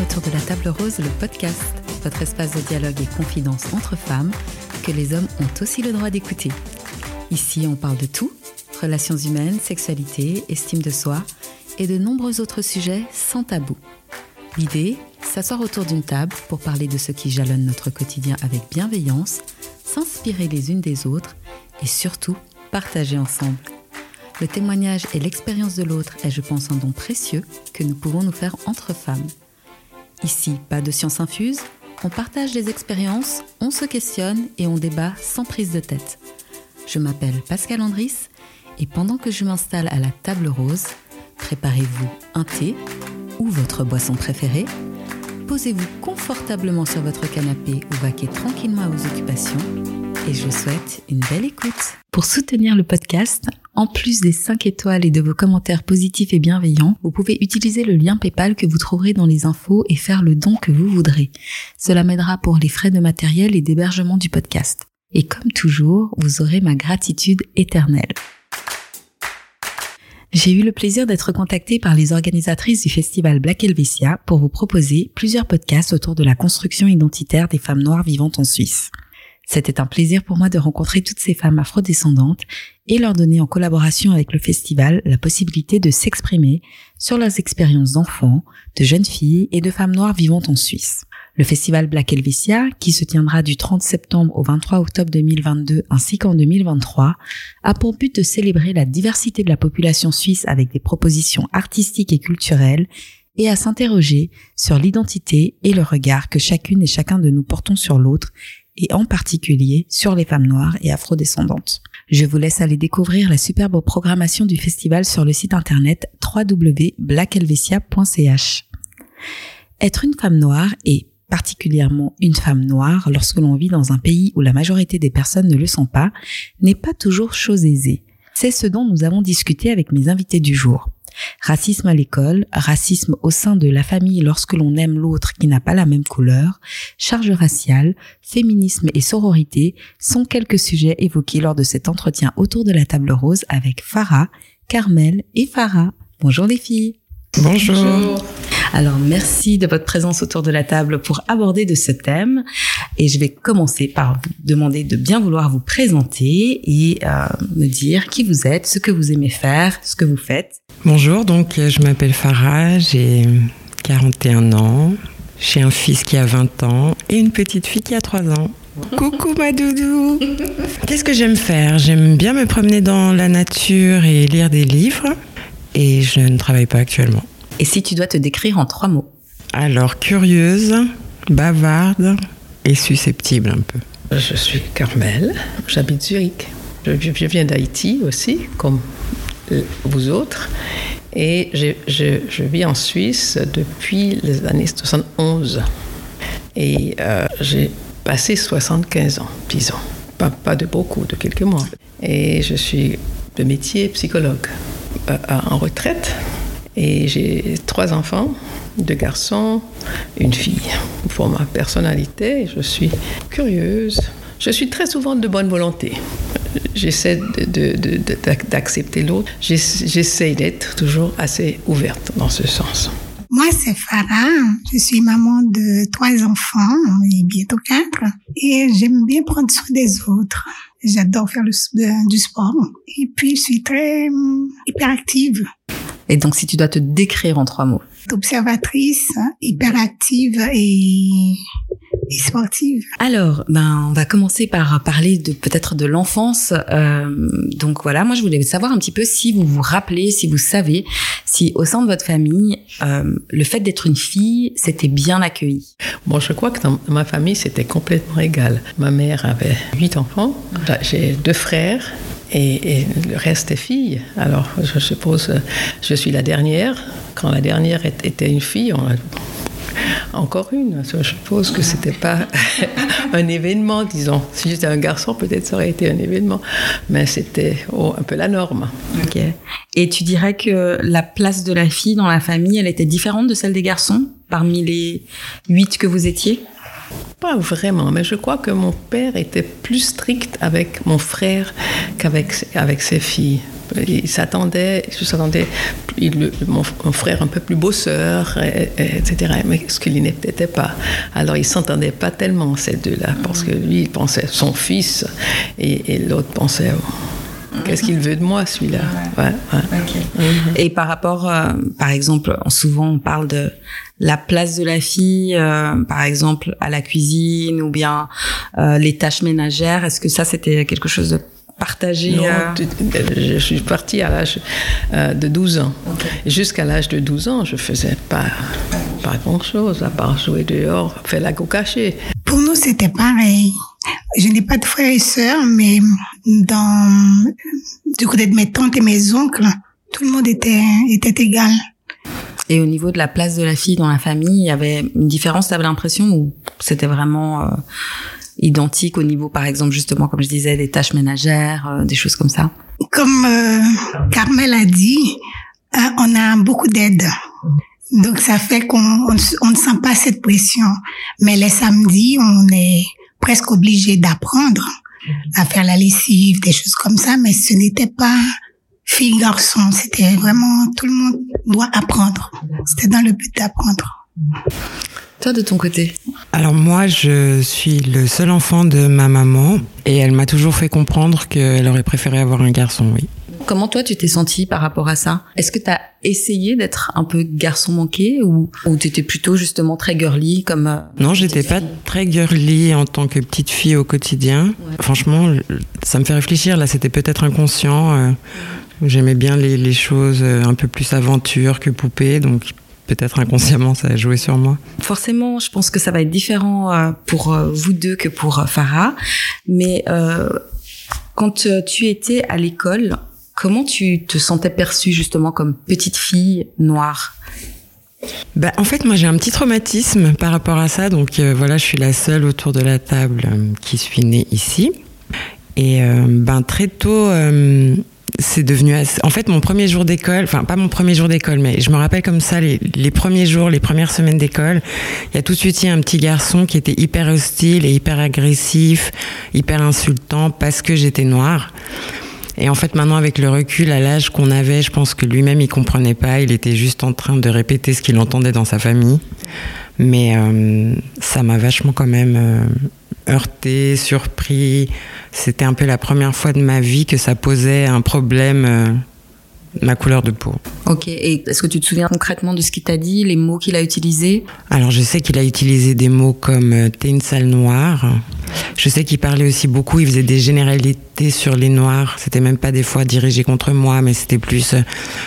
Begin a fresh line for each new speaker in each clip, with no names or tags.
autour de la table rose, le podcast, votre espace de dialogue et confidence entre femmes que les hommes ont aussi le droit d'écouter. Ici, on parle de tout, relations humaines, sexualité, estime de soi et de nombreux autres sujets sans tabou. L'idée, s'asseoir autour d'une table pour parler de ce qui jalonne notre quotidien avec bienveillance, s'inspirer les unes des autres et surtout partager ensemble. Le témoignage et l'expérience de l'autre est, je pense, un don précieux que nous pouvons nous faire entre femmes. Ici, pas de science infuse, on partage des expériences, on se questionne et on débat sans prise de tête. Je m'appelle Pascal Andris et pendant que je m'installe à la table rose, préparez-vous un thé ou votre boisson préférée, posez-vous confortablement sur votre canapé ou vaquez tranquillement à vos occupations et je vous souhaite une belle écoute. Pour soutenir le podcast, en plus des 5 étoiles et de vos commentaires positifs et bienveillants, vous pouvez utiliser le lien PayPal que vous trouverez dans les infos et faire le don que vous voudrez. Cela m'aidera pour les frais de matériel et d'hébergement du podcast. Et comme toujours, vous aurez ma gratitude éternelle. J'ai eu le plaisir d'être contactée par les organisatrices du festival Black Helvetia pour vous proposer plusieurs podcasts autour de la construction identitaire des femmes noires vivantes en Suisse. C'était un plaisir pour moi de rencontrer toutes ces femmes afrodescendantes et leur donner en collaboration avec le festival la possibilité de s'exprimer sur leurs expériences d'enfants, de jeunes filles et de femmes noires vivantes en Suisse. Le festival Black Helvetia, qui se tiendra du 30 septembre au 23 octobre 2022 ainsi qu'en 2023, a pour but de célébrer la diversité de la population suisse avec des propositions artistiques et culturelles et à s'interroger sur l'identité et le regard que chacune et chacun de nous portons sur l'autre et en particulier sur les femmes noires et afrodescendantes. Je vous laisse aller découvrir la superbe programmation du festival sur le site internet www.blackhelvetia.ch. Être une femme noire et particulièrement une femme noire lorsque l'on vit dans un pays où la majorité des personnes ne le sont pas, n'est pas toujours chose aisée. C'est ce dont nous avons discuté avec mes invités du jour. Racisme à l'école, racisme au sein de la famille lorsque l'on aime l'autre qui n'a pas la même couleur, charge raciale, féminisme et sororité sont quelques sujets évoqués lors de cet entretien autour de la table rose avec Farah, Carmel et Farah. Bonjour les filles.
Bonjour.
Alors merci de votre présence autour de la table pour aborder de ce thème et je vais commencer par vous demander de bien vouloir vous présenter et euh, me dire qui vous êtes, ce que vous aimez faire, ce que vous faites.
Bonjour, donc je m'appelle Farah, j'ai 41 ans, j'ai un fils qui a 20 ans et une petite fille qui a 3 ans. Coucou ma doudou Qu'est-ce que j'aime faire? J'aime bien me promener dans la nature et lire des livres et je ne travaille pas actuellement.
Et si tu dois te décrire en trois mots
Alors, curieuse, bavarde et susceptible un peu.
Je suis Carmel, j'habite Zurich. Je, je viens d'Haïti aussi, comme vous autres. Et je, je, je, vis en Suisse depuis les années 71. Et euh, j'ai passé 75 ans, disons. Pas, pas, de beaucoup, de quelques mois. Et je suis de métier psychologue euh, en retraite. Et j'ai trois enfants, deux garçons, une fille. Pour ma personnalité, je suis curieuse. Je suis très souvent de bonne volonté. J'essaie d'accepter l'autre. J'essaie d'être toujours assez ouverte dans ce sens.
Moi, c'est Farah. Je suis maman de trois enfants, et bientôt quatre. Et j'aime bien prendre soin des autres. J'adore faire le, du sport. Et puis, je suis très hum, hyperactive.
Et donc, si tu dois te décrire en trois mots.
Observatrice, hyperactive et, et sportive.
Alors, ben, on va commencer par parler de peut-être de l'enfance. Euh, donc voilà, moi je voulais savoir un petit peu si vous vous rappelez, si vous savez, si au sein de votre famille, euh, le fait d'être une fille, c'était bien accueilli.
Bon, je crois que dans ma famille, c'était complètement égal. Ma mère avait huit enfants, j'ai deux frères et, et, le reste est filles. Alors, je suppose, je suis la dernière. Quand la dernière était une fille, on a encore une. Je suppose que c'était pas un événement, disons. Si j'étais un garçon, peut-être ça aurait été un événement, mais c'était oh, un peu la norme.
Ok. Et tu dirais que la place de la fille dans la famille, elle était différente de celle des garçons parmi les huit que vous étiez?
Pas vraiment, mais je crois que mon père était plus strict avec mon frère qu'avec avec ses filles. il s'attendait, je s'attendait, mon, mon, frère un peu plus bosseur, etc. Mais ce qu'il n'était pas. Alors il s'entendait pas tellement ces deux-là, parce que lui il pensait son fils et, l'autre pensait. Qu'est-ce qu'il veut de moi, celui-là? Ouais,
ouais. Et par rapport, euh, par exemple, souvent on parle de la place de la fille, euh, par exemple, à la cuisine ou bien euh, les tâches ménagères. Est-ce que ça, c'était quelque chose de partagé
non, Je suis partie à l'âge de 12 ans. Jusqu'à l'âge de 12 ans, je faisais pas, pas grand-chose, à part jouer dehors, faire la go cachée.
Pour nous, c'était pareil. Je n'ai pas de frères et sœurs, mais dans, du côté de mes tantes et mes oncles, tout le monde était, était égal.
Et au niveau de la place de la fille dans la famille, il y avait une différence, tu avais l'impression, ou c'était vraiment euh, identique au niveau, par exemple, justement, comme je disais, des tâches ménagères, euh, des choses comme ça?
Comme euh, Carmel a dit, on a beaucoup d'aide. Donc ça fait qu'on on, ne sent pas cette pression. Mais les samedis, on est presque obligé d'apprendre à faire la lessive, des choses comme ça, mais ce n'était pas fille garçon, c'était vraiment tout le monde doit apprendre. C'était dans le but d'apprendre.
Toi de ton côté?
Alors moi je suis le seul enfant de ma maman et elle m'a toujours fait comprendre qu'elle aurait préféré avoir un garçon, oui.
Comment toi tu t'es senti par rapport à ça? Est-ce que tu as essayé d'être un peu garçon manqué ou, ou tu étais plutôt justement très girly comme euh,
Non, j'étais pas très girly en tant que petite fille au quotidien. Franchement, ça me fait réfléchir là, c'était peut-être inconscient. Euh, j'aimais bien les, les, choses euh, un peu plus aventure que poupée, donc peut-être inconsciemment ça a joué sur moi.
Forcément, je pense que ça va être différent pour vous deux que pour Farah, mais quand tu étais à l'école, Comment tu te sentais perçue justement comme petite fille noire?
Bah, en fait, moi, j'ai un petit traumatisme par rapport à ça. Donc, euh, voilà, je suis la seule autour de la table euh, qui suis née ici. Et euh, ben, très tôt, c'est devenu. En fait, mon premier jour d'école, enfin, pas mon premier jour d'école, mais je me rappelle comme ça, les, les premiers jours, les premières semaines d'école, il y a tout de suite un petit garçon qui était hyper hostile et hyper agressif, hyper insultant parce que j'étais noire. Et en fait, maintenant, avec le recul, à l'âge qu'on avait, je pense que lui-même, il comprenait pas. Il était juste en train de répéter ce qu'il entendait dans sa famille. Mais euh, ça m'a vachement quand même euh, heurté, surpris. C'était un peu la première fois de ma vie que ça posait un problème euh, ma couleur de peau.
Ok, et est-ce que tu te souviens concrètement de ce qu'il t'a dit, les mots qu'il a utilisés?
Alors je sais qu'il a utilisé des mots comme euh, t'es une sale noire. Je sais qu'il parlait aussi beaucoup, il faisait des généralités sur les noirs. C'était même pas des fois dirigé contre moi, mais c'était plus euh,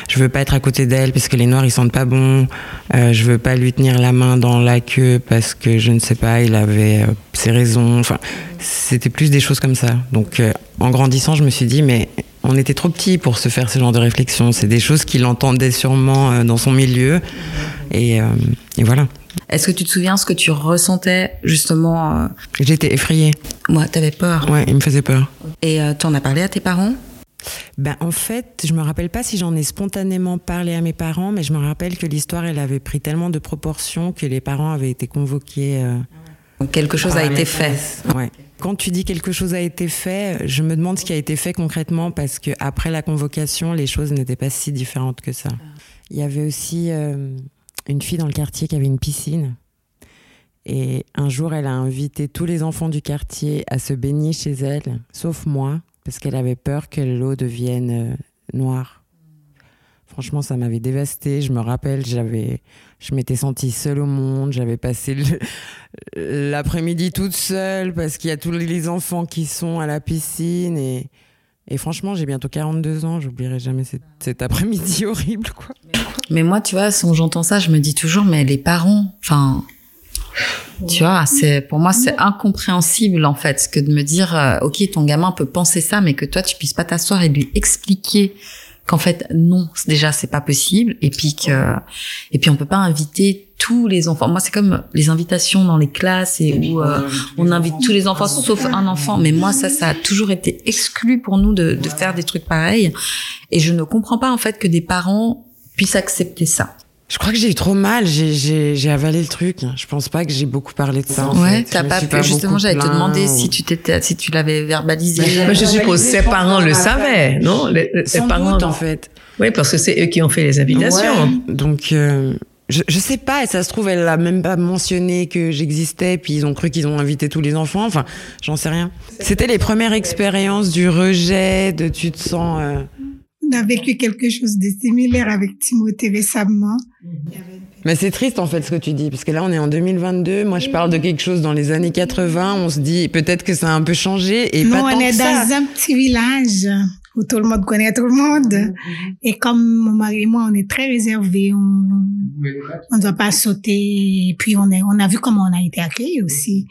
je veux pas être à côté d'elle parce que les noirs ils sentent pas bon. Euh, je veux pas lui tenir la main dans la queue parce que je ne sais pas, il avait euh, ses raisons. Enfin, c'était plus des choses comme ça. Donc en grandissant, je me suis dit mais on était trop petits pour se faire ce genre de réflexion. C'est des choses qu'il entendait sûrement euh, dans son milieu. Et, euh, et voilà.
Est-ce que tu te souviens ce que tu ressentais justement euh
J'étais effrayée.
Moi, t'avais peur.
Ouais, il me faisait peur.
Et tu en as parlé à tes parents?
Ben, en fait, je me rappelle pas si j'en ai spontanément parlé à mes parents, mais je me rappelle que l'histoire, elle avait pris tellement de proportions que les parents avaient été convoqués.
Donc quelque chose a été fait.
Ouais. Quand tu dis quelque chose a été fait, je me demande ce qui a été fait concrètement parce que après la convocation, les choses n'étaient pas si différentes que ça. Il y avait aussi euh, une fille dans le quartier qui avait une piscine. Et un jour, elle a invité tous les enfants du quartier à se baigner chez elle, sauf moi, parce qu'elle avait peur que l'eau devienne euh, noire. Franchement, ça m'avait dévasté. Je me rappelle, j'avais, je m'étais sentie seule au monde. J'avais passé l'après-midi toute seule parce qu'il y a tous les enfants qui sont à la piscine et, et franchement, j'ai bientôt 42 ans. J'oublierai jamais cet, après-midi horrible.
Mais moi, tu vois, quand j'entends ça, je me dis toujours, mais les parents, enfin, tu vois, c'est pour moi c'est incompréhensible en fait, que de me dire, euh, ok, ton gamin peut penser ça, mais que toi tu puisses pas t'asseoir et lui expliquer qu'en fait non déjà c'est pas possible et puis que et puis on peut pas inviter tous les enfants. Moi c'est comme les invitations dans les classes et où euh, on invite tous les enfants sauf un enfant. Mais moi ça ça a toujours été exclu pour nous de, de faire des trucs pareils. Et je ne comprends pas en fait que des parents puissent accepter ça
Je crois que j'ai eu trop mal, j'ai- avalé le truc. Je pense pas que j'ai beaucoup parlé de ça. en
Ouais, t'as pas pu. Justement, j'allais te demander
ou-
si tu t'étais, si tu l'avais verbalisé.
Mais
Mais je suppose ses parents le savaient, non Les, les
Sans
parents.
doute, en fait.
Oui, parce que c'est eux qui ont fait les invitations.
Ouais. Donc, euh, je, je sais pas, et ça se trouve, elle a même pas mentionné que j'existais, puis ils ont cru qu'ils ont invité tous les enfants. Enfin, j'en sais rien. C'était les premières expériences du rejet, de tu te sens. euh,
On a vécu quelque chose de similaire avec Timothée récemment.
Mais c'est triste en fait ce que tu dis, parce que là on est en 2022. Moi je parle de quelque chose dans les années 80. On se dit peut-être que ça a un peu changé et pas tant
on est
que ça.
dans un petit village où tout le monde connaît tout le monde. Et comme mon mari et moi, on est très réservés, on ne doit pas sauter. Et puis, on, est, on a vu comment on a été accueillis aussi.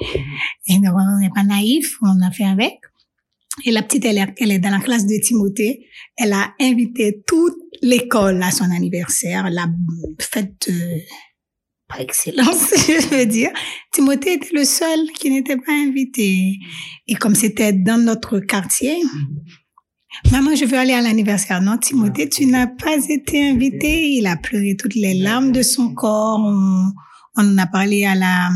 Et donc, on n'est pas naïf, on a fait avec. Et la petite, elle est, elle est dans la classe de Timothée. Elle a invité toute l'école à son anniversaire, la fête euh, par excellence, je veux dire. Timothée était le seul qui n'était pas invité. Et comme c'était dans notre quartier, maman, je veux aller à l'anniversaire. Non, Timothée, tu n'as pas été invité. Il a pleuré toutes les larmes de son corps. On, on en a parlé à la,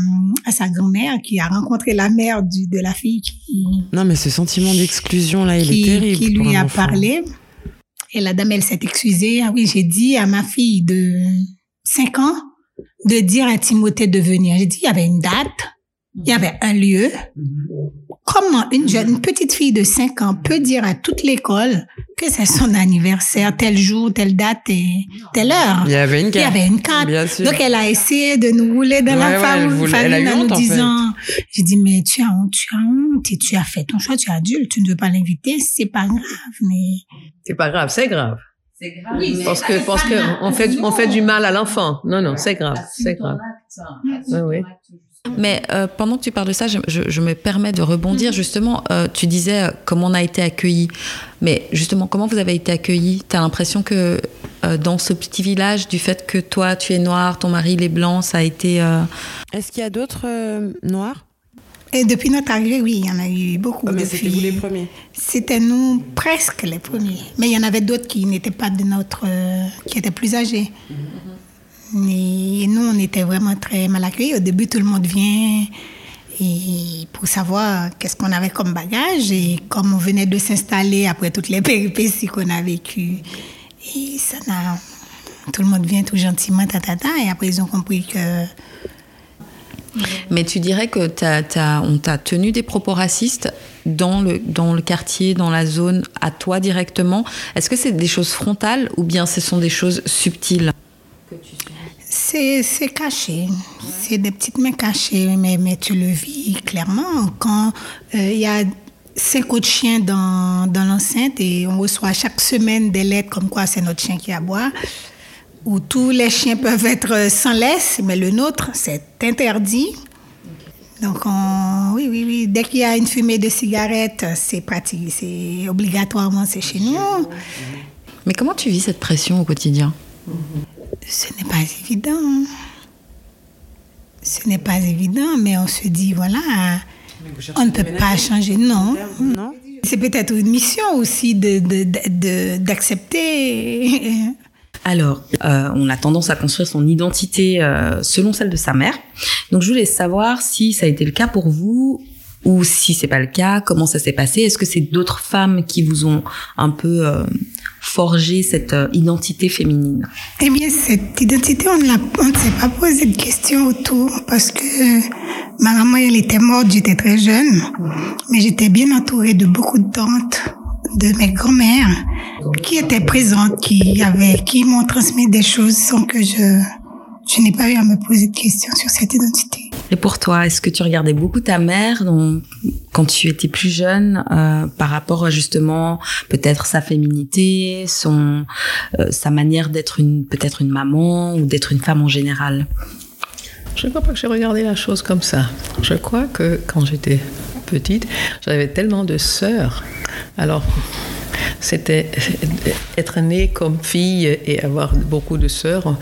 à sa grand-mère qui a rencontré la mère du, de la fille qui,
Non mais ce sentiment d'exclusion là, il
qui,
est terrible.
qui
pour
lui
un
a
enfant.
parlé. Et la dame, elle s'est excusée. Ah oui, j'ai dit à ma fille de 5 ans de dire à Timothée de venir. J'ai dit, il y avait une date, il y avait un lieu. Comment une jeune, une petite fille de 5 ans peut dire à toute l'école que c'est son anniversaire, tel jour, telle date et telle heure?
Il y avait une
Il y
carte.
avait une carte.
Bien sûr.
Donc, elle a essayé de nous rouler dans
Ouais, ouais,
la
voulait-
farine
eu
en nous
honte, en fait.
disant, j'ai dit, mais tu as honte, tu as honte, et tu as fait ton choix, tu es adulte, tu ne veux pas l'inviter, c'est pas grave, mais
C'est pas grave, c'est grave.
C'est grave.
Parce que, parce que on fait, on fait du mal à l'enfant. Non, non, c'est grave, c'est grave. Oui, oui.
Mais euh, pendant que tu parles de ça, je, je- je me permets de rebondir. Justement, euh, tu disais euh, comment on a été accueillis. Mais justement, comment vous avez été accueillis? Tu as l'impression que euh, dans ce petit village, du fait que toi, tu es noir, ton mari, il est blanc, ça a été... euh,
Est-ce qu'il y a d'autres euh, noirs?
Et depuis notre arrivée, oui, il y en a eu beaucoup
Ah, Mais
de
c'était vous les
filles.
premiers.
C'était nous presque les premiers. Mais il y en avait d'autres qui n'étaient pas de notre, euh, qui étaient plus âgés. Et nous, on était vraiment très mal accueillis. Au début, tout le monde vient et pour savoir qu'est-ce qu'on avait comme bagage. Et comme on venait de s'installer après toutes les péripéties qu'on a vécues, et ça n'a, tout le monde vient tout gentiment, ta, ta, ta, et après ils ont compris que
Mais tu dirais que t'as- t'as- on t'a tenu des propos racistes dans le, dans le quartier, dans la zone, à toi directement. Est-ce que c'est des choses frontales ou bien ce sont des choses subtiles?
C'est caché. C'est des petites mains cachées, mais, mais tu le vis clairement. Quand euh, il y a cinq autres chiens dans, dans l'enceinte et on reçoit chaque semaine des lettres comme quoi c'est notre chien qui aboie, où tous les chiens peuvent être sans laisse, mais le nôtre, c'est interdit. Donc, on- oui, oui, oui. Dès qu'il y a une fumée de cigarette, c'est pratique. C'est obligatoirement, c'est chez nous.
Mais comment tu vis cette pression au quotidien?
Ce n'est pas évident. Ce n'est pas évident, mais on se dit, voilà, on ne peut pas changer. Non.
Non
C'est peut-être une mission aussi de, de- de- de- d'accepter.
Alors, euh, on a tendance à construire son identité euh, selon celle de sa mère. Donc, je voulais savoir si ça a été le cas pour vous ou si c'est pas le cas, comment ça s'est passé. Est-ce que c'est d'autres femmes qui vous ont un peu euh, forgé cette euh, identité féminine.
Eh bien, cette identité, on ne l'a- on ne s'est pas posé de questions autour parce que ma maman, elle était morte, j'étais très jeune, mais j'étais bien entourée de beaucoup de tantes, de mes grand-mères qui étaient présentes, qui avaient, qui m'ont transmis des choses sans que je, je n'ai pas eu à me poser de questions sur cette identité.
Et pour toi, est-ce que tu regardais beaucoup ta mère dans- quand tu étais plus jeune euh, par rapport à justement peut-être sa féminité, son euh, sa manière d'être une peut-être une maman ou d'être une femme en général?
Je ne crois pas que j'ai regardé la chose comme ça. Je crois que quand j'étais petite, j'avais tellement de sœurs. Alors, c'était être née comme fille et avoir beaucoup de sœurs,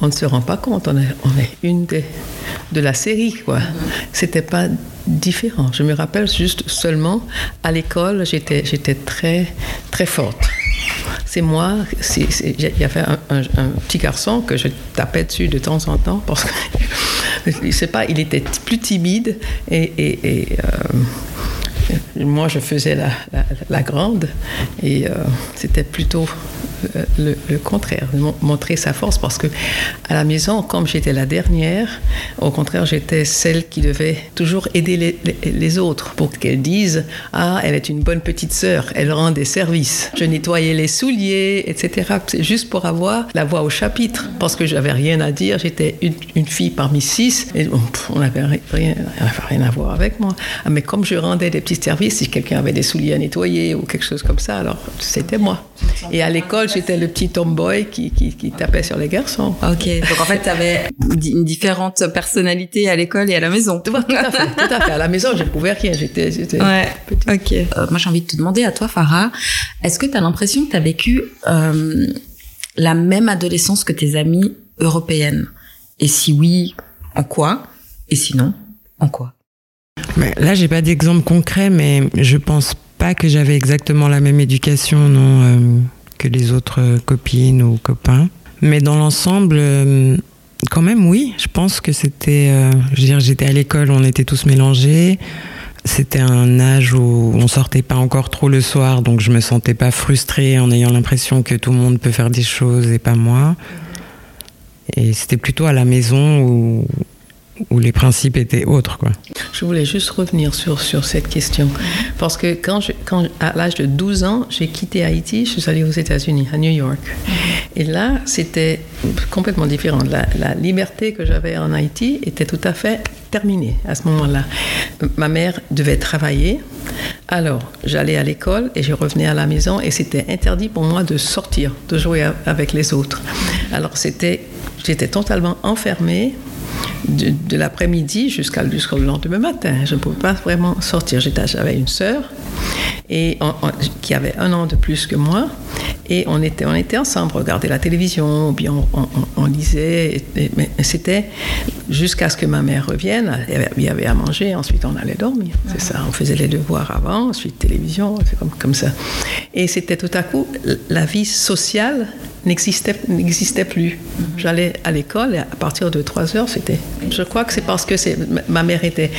on ne se rend pas compte. On est, une de la série, quoi. C'était pas différent. Je me rappelle juste seulement à l'école, j'étais, j'étais très, très forte. C'est moi. Il y avait un, petit garçon que je tapais dessus de temps en temps parce que je sais pas, il était plus timide et, euh, moi je faisais la, la, grande et euh, c'était plutôt le, contraire, montrer sa force, parce que à la maison, comme j'étais la dernière, au contraire, j'étais celle qui devait toujours aider les, autres pour qu'elles disent Ah, elle est une bonne petite sœur, elle rend des services. Je nettoyais les souliers, etc. C'est juste pour avoir la voix au chapitre, parce que j'avais rien à dire. J'étais une, fille parmi six, et on n'avait rien, rien à voir avec moi. Ah, mais comme je rendais des petits services, si quelqu'un avait des souliers à nettoyer ou quelque chose comme ça, alors c'était moi. Et à l'école, j'étais le petit tomboy qui, qui, qui, tapait sur les garçons.
Ok, donc en fait, tu avais une différente personnalité à l'école et à la maison.
Tout, à fait, tout à fait. À la maison, je ne pouvais rien, j'étais
ouais, Ok. Euh, moi, j'ai envie de te demander à toi, Farah, est-ce que tu as l'impression que tu as vécu euh, la même adolescence que tes amies européennes? Et si oui, en quoi? Et sinon, en quoi?
Mais Là, j'ai pas d'exemple concret, mais je pense pas que j'avais exactement la même éducation, non. Euh, que les autres copines ou copains. Mais dans l'ensemble, euh, quand même, oui. Je pense que c'était. Euh, je veux dire, j'étais à l'école, on était tous mélangés. C'était un âge où on sortait pas encore trop le soir, donc je me sentais pas frustrée en ayant l'impression que tout le monde peut faire des choses et pas moi. Et c'était plutôt à la maison où, où les principes étaient autres. Quoi.
Je voulais juste revenir sur, sur cette question. Parce que quand, je, quand à l'âge de 12 ans, j'ai quitté Haïti, je suis allée aux États-Unis, à New York. Et là, c'était complètement différent. La, liberté que j'avais en Haïti était tout à fait terminée à ce moment-là. Ma mère devait travailler. Alors, j'allais à l'école et je revenais à la maison et c'était interdit pour moi de sortir, de jouer avec les autres. Alors, c'était, j'étais totalement enfermée de, l'après-midi jusqu'à jusqu'au lendemain matin. Je ne pouvais pas vraiment sortir. J'avais une sœur et qui avait un an de plus que moi. Et on était, on était ensemble, regarder la télévision, ou bien on, lisait. mais c'était jusqu'à ce que ma mère revienne. Il y avait à manger, ensuite on allait dormir. C'est ça. On faisait les devoirs avant, ensuite télévision, c'est comme, comme ça. Et c'était tout à coup la vie sociale n'existait n'existait plus. J'allais à l'école et à partir de 3 heures, c'était. Je crois que c'est parce que ma mère était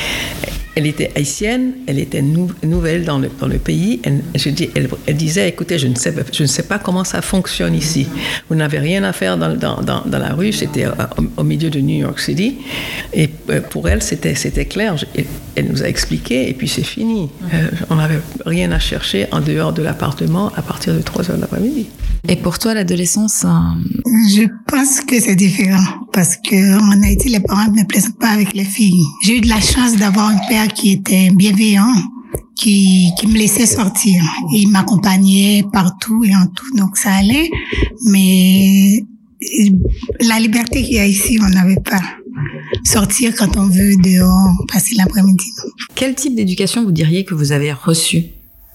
elle était haïtienne, elle était nouvelle dans le, dans le pays. Elle, je dis, elle, disait, écoutez, je ne, sais, je ne sais pas comment ça fonctionne ici. Vous n'avez rien à faire dans, dans, dans, la rue, c'était euh, au, milieu de New York City. Et euh, pour elle, c'était, c'était clair. Elle nous a expliqué et puis c'est fini. Euh, on n'avait rien à chercher en dehors de l'appartement à partir de 3 heures de l'après-midi.
Et pour toi, l'adolescence
Je pense que c'est différent parce que en Haïti, les parents ne plaisent pas avec les filles. J'ai eu de la chance d'avoir un père qui était bienveillant, qui, qui me laissait sortir. Il m'accompagnait partout et en tout, donc ça allait. Mais la liberté qu'il y a ici, on n'avait pas. Sortir quand on veut dehors, passer l'après-midi.
Quel type d'éducation vous diriez que vous avez reçu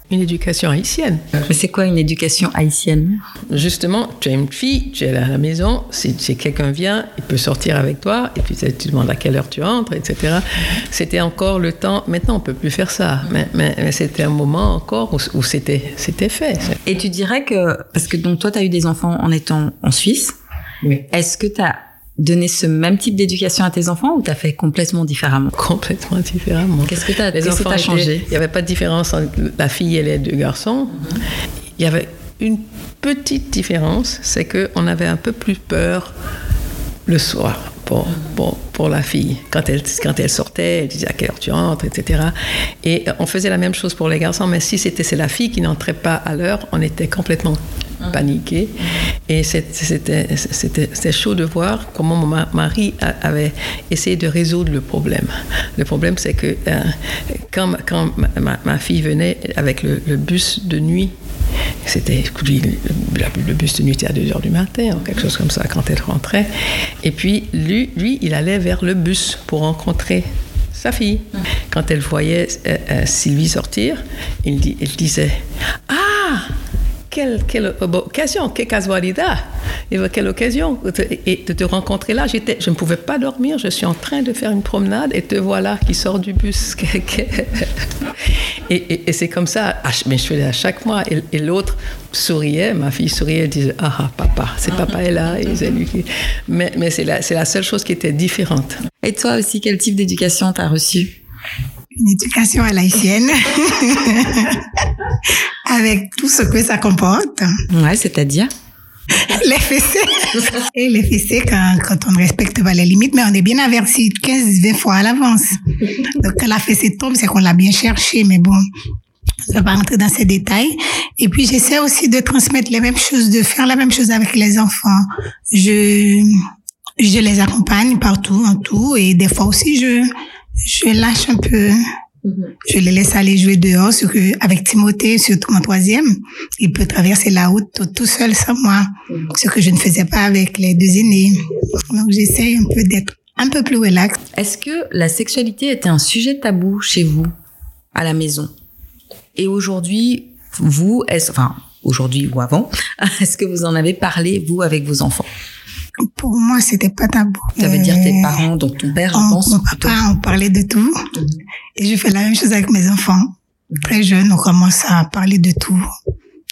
une éducation haïtienne.
Mais c'est quoi une éducation haïtienne
Justement, tu as une fille, tu es à la maison, si, quelqu'un vient, il peut sortir avec toi, et puis tu demandes à quelle heure tu entres, etc. C'était encore le temps, maintenant on peut plus faire ça, mais, mais, c'était un moment encore où, c'était, c'était fait.
Et tu dirais que, parce que donc toi tu as eu des enfants en étant en Suisse, oui. est-ce que tu as donner ce même type d'éducation à tes enfants ou t'as fait complètement différemment?
Complètement différemment.
Qu'est-ce que t'as Les enfants changé?
Il n'y avait pas de différence entre la fille et les deux garçons. Il y avait une petite différence, c'est qu'on avait un peu plus peur le soir pour, pour, pour, la fille. Quand elle, quand elle sortait, elle disait à quelle heure tu rentres, etc. Et on faisait la même chose pour les garçons, mais si c'était la fille qui n'entrait pas à l'heure, on était complètement paniqué. Et c'était chaud de voir comment mon mari avait essayé de résoudre le problème. Le problème, c'est que euh, quand, quand ma, fille venait avec le, bus de nuit, c'était le bus de nuit était à 2 heures du matin, ou quelque chose comme ça, quand elle rentrait. Et puis, lui, lui il allait vers le bus pour rencontrer sa fille. Quand elle voyait euh, euh, Sylvie sortir, il, il disait Ah quelle, quelle occasion, quelle casualidad, quelle occasion et de te rencontrer là. J'étais, je ne pouvais pas dormir, je suis en train de faire une promenade et te voilà qui sort du bus. et, et, c'est comme ça, mais je faisais à chaque mois. Et, l'autre souriait, ma fille souriait, elle disait Ah, ah papa, c'est papa est là. Et c'est lui Mais, mais c'est la, la seule chose qui était différente.
Et toi aussi, quel type d'éducation t'as reçu
une éducation à l'haïtienne avec tout ce que ça comporte.
Ouais, c'est-à-dire?
Les fessées. Et les fessées quand, quand on ne respecte pas les limites, mais on est bien averti 15, 20 fois à l'avance. Donc quand la fessée tombe, c'est qu'on l'a bien cherché, mais bon, je ne vais pas rentrer dans ces détails. Et puis j'essaie aussi de transmettre les mêmes choses, de faire la même chose avec les enfants. Je, je les accompagne partout, en tout, et des fois aussi je, je lâche un peu. Mhm. Je les laisse aller jouer dehors, ce que, avec Timothée, surtout mon troisième, il peut traverser la route tout, seul sans moi, mhm. ce que je ne faisais pas avec les deux aînés. Donc j'essaye un peu d'être un peu plus relax.
Est-ce que la sexualité était un sujet tabou chez vous, à la maison? Et aujourd'hui, vous, est enfin, aujourd'hui ou avant, est-ce que vous en avez parlé, vous, avec vos enfants?
Pour moi, c'était pas tabou.
Ça veut dire tes parents, donc ton père, je
on,
pense.
Mon papa, on parlait de tout. Mhm. Et je fais la même chose avec mes enfants. Très jeunes, on commence à parler de tout.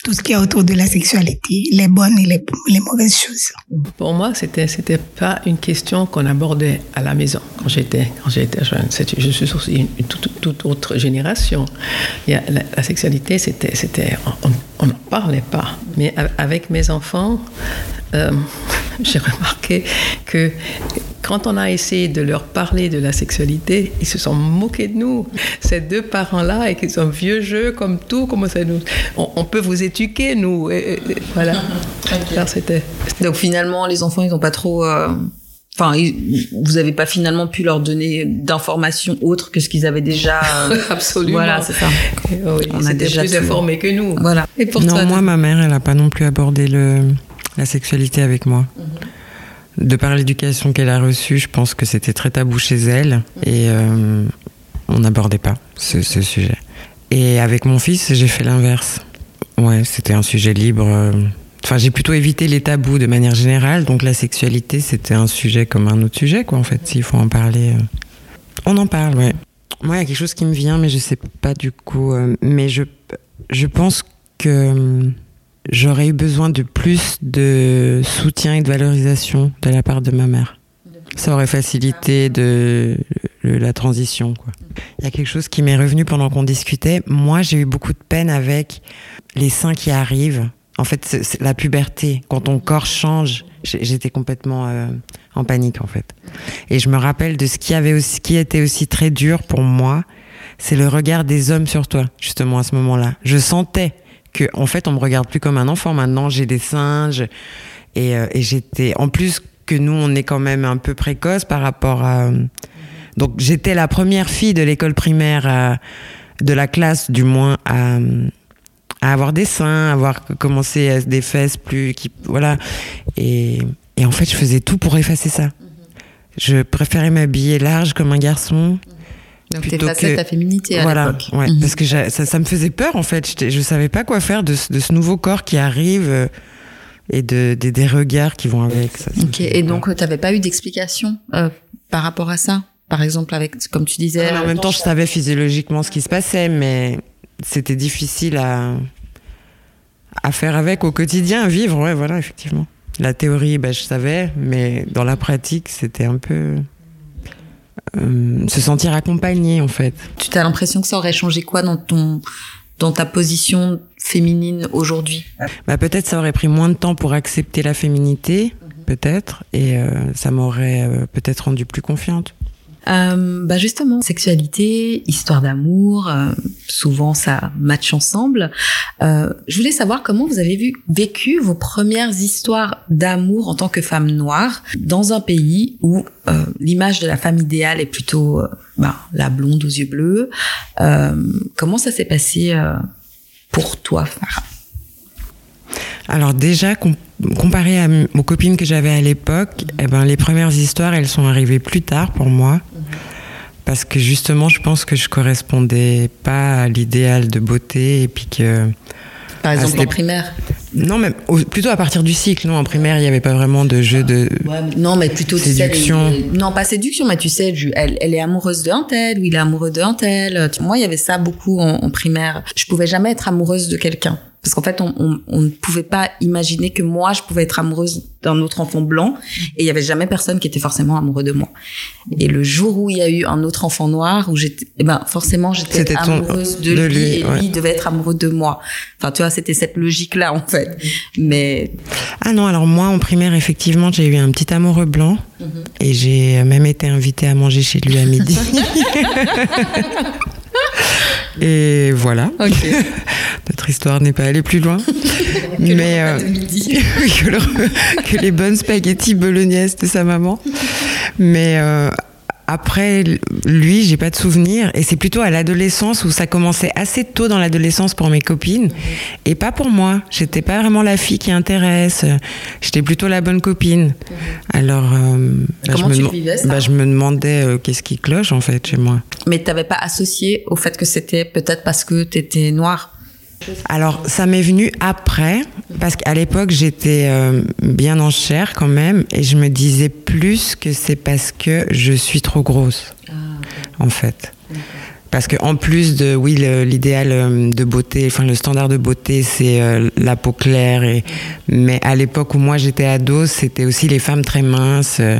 Tout ce qui est autour de la sexualité, les bonnes et les, mauvaises choses.
Pour moi, c'était c'était pas une question qu'on abordait à la maison quand j'étais quand j'étais jeune. Je suis aussi une, toute, autre génération. La, sexualité, c'était c'était on n'en parlait pas. Mais avec mes enfants, euh, j'ai remarqué que quand on a essayé de leur parler de la sexualité, ils se sont moqués de nous. Ces deux parents-là, et qu'ils sont vieux jeux comme tout, comment ça nous, on, peut vous éduquer, nous. voilà.
c'était. Donc finalement, les enfants, ils n'ont pas trop. Euh, enfin, vous n'avez pas finalement pu leur donner d'informations autres que ce qu'ils avaient déjà.
Euh, Absolument.
Voilà, c'est ça.
on a déjà plus informés que nous.
Voilà.
Et pour non, moi, ma mère, elle n'a pas non plus abordé le la sexualité avec moi. Mhm. De par l'éducation qu'elle a reçue, je pense que c'était très tabou chez elle et euh, on n'abordait pas ce, sujet. Et avec mon fils, j'ai fait l'inverse. Ouais, c'était un sujet libre. Enfin, j'ai plutôt évité les tabous de manière générale. Donc la sexualité, c'était un sujet comme un autre sujet, quoi, en fait, s'il faut en parler. Euh. On en parle, ouais. Moi, il y a quelque chose qui me vient, mais je sais pas du coup. Euh, mais je, je pense que j'aurais eu besoin de plus de soutien et de valorisation de la part de ma mère. Ça aurait facilité de, la transition. Quoi. Il y a quelque chose qui m'est revenu pendant qu'on discutait. Moi, j'ai eu beaucoup de peine avec les seins qui arrivent. En fait, c'est la puberté, quand ton corps change, j'étais complètement euh, en panique en fait. Et je me rappelle de ce qui avait aussi, qui était aussi très dur pour moi, c'est le regard des hommes sur toi, justement à ce moment-là. Je sentais que en fait on me regarde plus comme un enfant maintenant. J'ai des singes et, euh, et j'étais en plus que nous on est quand même un peu précoce par rapport à donc j'étais la première fille de l'école primaire de la classe du moins à, à avoir des seins à avoir commencé des fesses plus voilà. Et en fait je faisais tout pour effacer ça. Je préférais m'habiller large comme un garçon
donc t'effaçais ta féminité à voilà.
Ouais, mhm. parce que ça, ça, me faisait peur en fait. Je savais pas quoi faire de, de ce nouveau corps qui arrive euh, et de, des regards qui vont avec. Ça,
ok, et donc tu t'avais pas eu d'explication euh, par rapport à ça? Par exemple, avec, comme tu disais...
en même temps, je savais physiologiquement ce qui se passait, mais c'était difficile à, à faire avec au quotidien, à vivre, ouais, voilà, effectivement. La théorie, bah, je savais, mais dans la pratique, c'était un peu... Euh, se sentir accompagné en fait.
Tu as l'impression que ça aurait changé quoi dans ton dans ta position féminine aujourd'hui?
Bah, Peut-être ça aurait pris moins de temps pour accepter la féminité, peut-être, et euh, ça m'aurait euh, peut-être rendu plus confiante.
Euh, bah justement, sexualité, histoire d'amour, euh, souvent ça match ensemble. Euh, je voulais savoir comment vous avez vu, vécu vos premières histoires d'amour en tant que femme noire dans un pays où euh, l'image de la femme idéale est plutôt bah, la blonde aux yeux bleus. comment ça s'est passé pour toi, Farah?
Alors déjà, comparé à, aux copines que j'avais à l'époque, eh ben, les premières histoires, elles sont arrivées plus tard pour moi. Parce que justement, je pense que je correspondais pas à l'idéal de beauté et puis que...
Par exemple, en primaire
Non, mais au- plutôt à partir du cycle. Non, en primaire, il n'y avait pas vraiment de jeu de.
Ouais, mais- non, mais plutôt tu sais,
Séduction.
non, pas séduction, mais tu sais, elle, elle est amoureuse d'un tel, ou il est amoureux d'un tel. Moi, il y avait ça beaucoup en, en primaire. Je pouvais jamais être amoureuse de quelqu'un. Parce qu'en fait, on, on, on ne pouvait pas imaginer que moi, je pouvais être amoureuse d'un autre enfant blanc. Et il y avait jamais personne qui était forcément amoureux de moi. Et le jour où il y a eu un autre enfant noir, où j'étais, eh ben, forcément, j'étais amoureuse de,
de
lui,
lui,
et
ouais.
lui devait être amoureux de moi. Enfin, tu vois, c'était cette logique-là, en fait. Mais
Ah non, alors moi, en primaire, effectivement, j'ai eu un petit amoureux blanc. Et j'ai même été invitée à manger chez lui à midi. et voilà. Notre histoire n'est pas allée plus loin. Mais euh, que, le- que les bonnes spaghettis bolognaise de sa maman. Mais euh, après, lui, j'ai pas de souvenir. Et c'est plutôt à l'adolescence où ça commençait assez tôt dans l'adolescence pour mes copines. Et pas pour moi. J'étais pas vraiment la fille qui intéresse. J'étais plutôt la bonne copine. Alors, euh, bah,
Comment
je, me
tu
demand-
vivais ça
bah, je me demandais euh, qu'est-ce qui cloche en fait chez moi.
Mais t'avais pas associé au fait que c'était peut-être parce que t'étais noire.
Alors, ça m'est venu après, parce qu'à l'époque, j'étais euh, bien en chair quand même, et je me disais plus que c'est parce que je suis trop grosse, en fait. Parce que en plus de, oui, l'idéal euh, de beauté, enfin le standard de beauté, c'est euh, la peau claire. Et, mais à l'époque où moi j'étais ado, c'était aussi les femmes très minces, euh,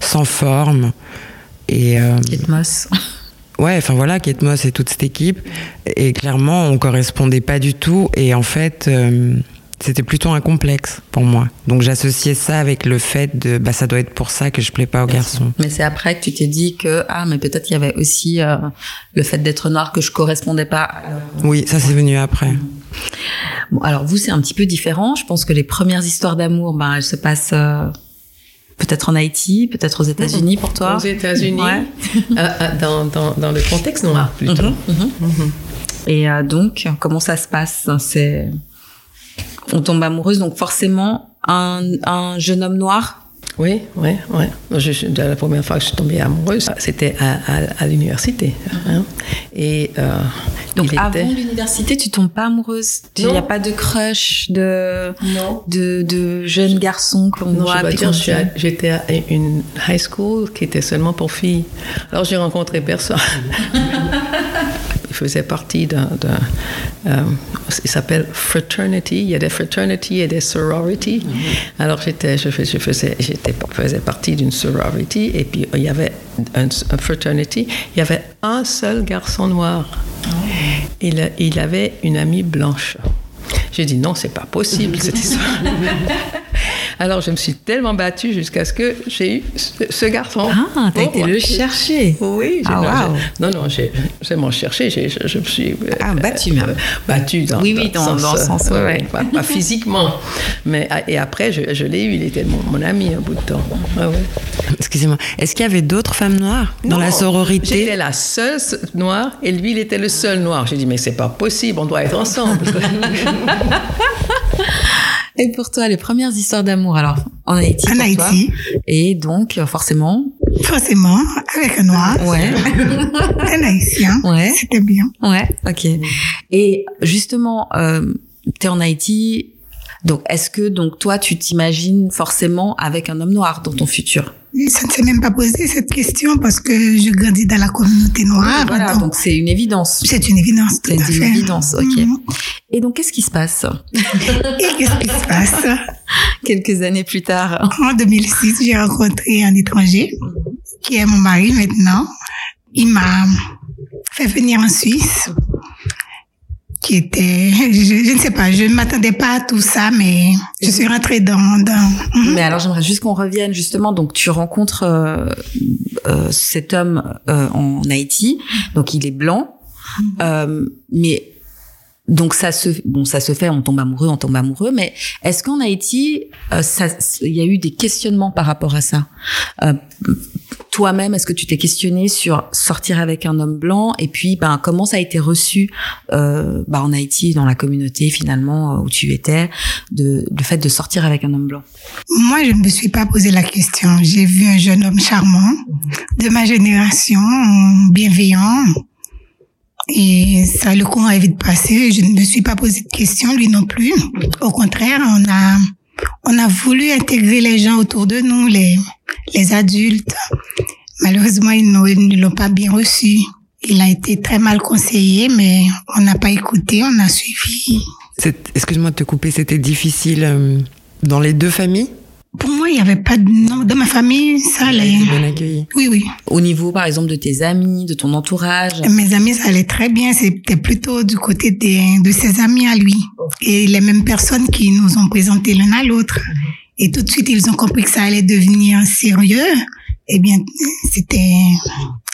sans forme. Et euh,
Kate Moss.
Ouais, enfin voilà, Kate Moss et toute cette équipe. Et clairement, on correspondait pas du tout. Et en fait, euh, c'était plutôt un complexe pour moi. Donc j'associais ça avec le fait de, bah ça doit être pour ça que je plais pas aux garçons.
Mais c'est après que tu t'es dit que ah mais peut-être il y avait aussi euh, le fait d'être noire que je correspondais pas. à
Oui, ça c'est venu après.
Bon alors vous c'est un petit peu différent. Je pense que les premières histoires d'amour ben elles se passent euh, peut-être en Haïti, peut-être aux États-Unis pour toi.
Aux États-Unis,
Ouais.
euh, euh, dans, dans, dans le contexte noir plutôt.
Mhm, mhm. Et euh, donc comment ça se passe? C'est on tombe amoureuse donc forcément un, un jeune homme noir.
Oui, oui, oui. Je, je- la première fois que je suis tombée amoureuse, c'était à, à, à l'université. hein. Et euh,
Donc avant
était-
l'université, tu tombes pas amoureuse? Il n'y a pas de crush, de
Non.
de, de jeunes garçons qu'on voit
j'étais à une high school qui était seulement pour filles. Alors j'ai rencontré personne. Faisait partie d'un, euh, il s'appelle fraternity. Il y a des fraternities et des sororities. Alors j'étais, je, je faisais, j'étais, faisais partie d'une sorority et puis il y avait un, un fraternity. Il y avait un seul garçon noir. Il, il avait une amie blanche. J'ai dit non, c'est pas possible cette histoire. Alors je me suis tellement battue jusqu'à ce que j'ai eu ce, ce garçon.
Ah, t'as
pour
été le chercher.
Oui, j'ai-
Ah,
non, non, non, j'ai m'en cherché, j'ai- je, je me suis... euh,
Ah, battue même.
battue dans,
Oui, oui, dans- dans le
euh,
sens, ouais.
Pas, pas physiquement. Mais, ah, et après, je, je l'ai eu, il était mon, mon ami un bout de temps. Ouais.
Excusez-moi. Est-ce qu'il y avait d'autres femmes noires dans
Non,
la
J'étais
sororité
la seule noire et lui, il était le seul noir. J'ai dit, mais c'est pas possible, on doit être ensemble.
Et pour toi, les premières histoires d'amour, alors en Haïti
En
pour
Haïti,
toi. Et donc euh, forcément,
forcément, avec un noir,
ouais,
un haïtien,
Ouais.
c'était bien.
ouais, ok. Et justement, euh, t'es en Haïti, donc est-ce que donc toi tu t'imagines forcément avec un homme noir dans ton futur?
Ça ne s'est même pas posé cette question parce que je grandis dans la communauté noire.
Voilà,
donc
c'est une évidence.
c'est une évidence, tout
C'est
à
une
fait.
évidence, ok.
Mhm.
Et donc qu'est-ce qui se passe
Et qu'est-ce qui se passe
quelques années plus tard
En 2006, j'ai rencontré un étranger qui est mon mari maintenant. Il m'a fait venir en Suisse, qui était, je, je ne sais pas, je ne m'attendais pas à tout ça, mais je suis rentrée dans, dans Mhm.
Mais alors j'aimerais juste qu'on revienne justement. Donc tu rencontres euh, euh, cet homme euh, en Haïti. Donc il est blanc, Euh, mais donc ça se bon ça se fait. On tombe amoureux, on tombe amoureux. Mais est-ce qu'en Haïti, euh, ça, il y a eu des questionnements par rapport à ça? Euh, Toi-même, est-ce que tu t'es questionné sur sortir avec un homme blanc et puis ben comment ça a été reçu euh, ben, en Haïti dans la communauté finalement euh, où tu étais de le fait de sortir avec un homme blanc?
Moi, je ne me suis pas posé la question. J'ai vu un jeune homme charmant, de ma génération, bienveillant. Et ça, le courant est vite passé. Je ne me suis pas posé de questions, lui non plus. Au contraire, on a, on a voulu intégrer les gens autour de nous, les, les adultes. Malheureusement, ils ne l'ont pas bien reçu. Il a été très mal conseillé, mais on n'a pas écouté, on a suivi.
Excuse-moi de te couper, c'était difficile euh, dans les deux familles?
Pour moi, il n'y avait pas de non. Dans ma famille, ça allait.
Bien accueilli.
Oui, oui.
Au niveau, par exemple, de tes amis, de ton entourage?
Mes amis, ça allait très bien. C'était plutôt du côté de, de ses amis à lui. Et les mêmes personnes qui nous ont présenté l'un à l'autre. Et tout de suite, ils ont compris que ça allait devenir sérieux. Eh bien, c'était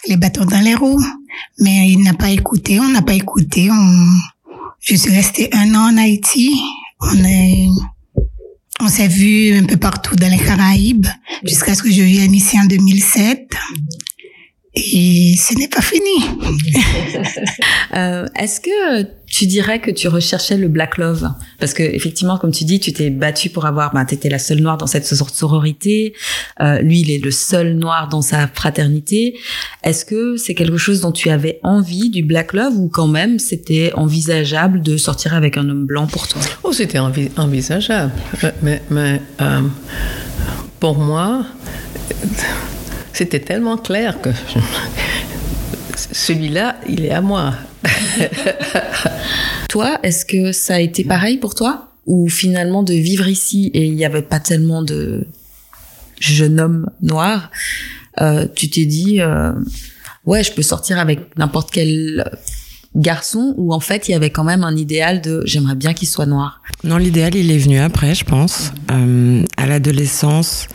les bâtons dans les roues. Mais il n'a pas écouté, on n'a pas écouté. On... Je suis restée un an en Haïti. On est on s'est vu un peu partout dans les Caraïbes jusqu'à ce que je vienne ici en 2007. Et ce n'est pas fini.
euh, Est-ce que tu dirais que tu recherchais le black love? Parce que effectivement, comme tu dis, tu t'es battue pour avoir, ben, t'étais la seule noire dans cette sorte de sororité. Euh, lui, il est le seul noir dans sa fraternité. Est-ce que c'est quelque chose dont tu avais envie du black love ou quand même c'était envisageable de sortir avec un homme blanc pour toi?
Oh, c'était envisageable, euh, mais, mais euh, pour moi c'était tellement clair que celui-là, il est à moi.
toi, est-ce que ça a été pareil pour toi? Ou finalement de vivre ici et il n'y avait pas tellement de jeunes hommes noirs, euh, tu t'es dit, euh, ouais, je peux sortir avec n'importe quel garçon ou en fait il y avait quand même un idéal de j'aimerais bien qu'il soit noir?
Non, l'idéal il est venu après, je pense. Euh, à l'adolescence,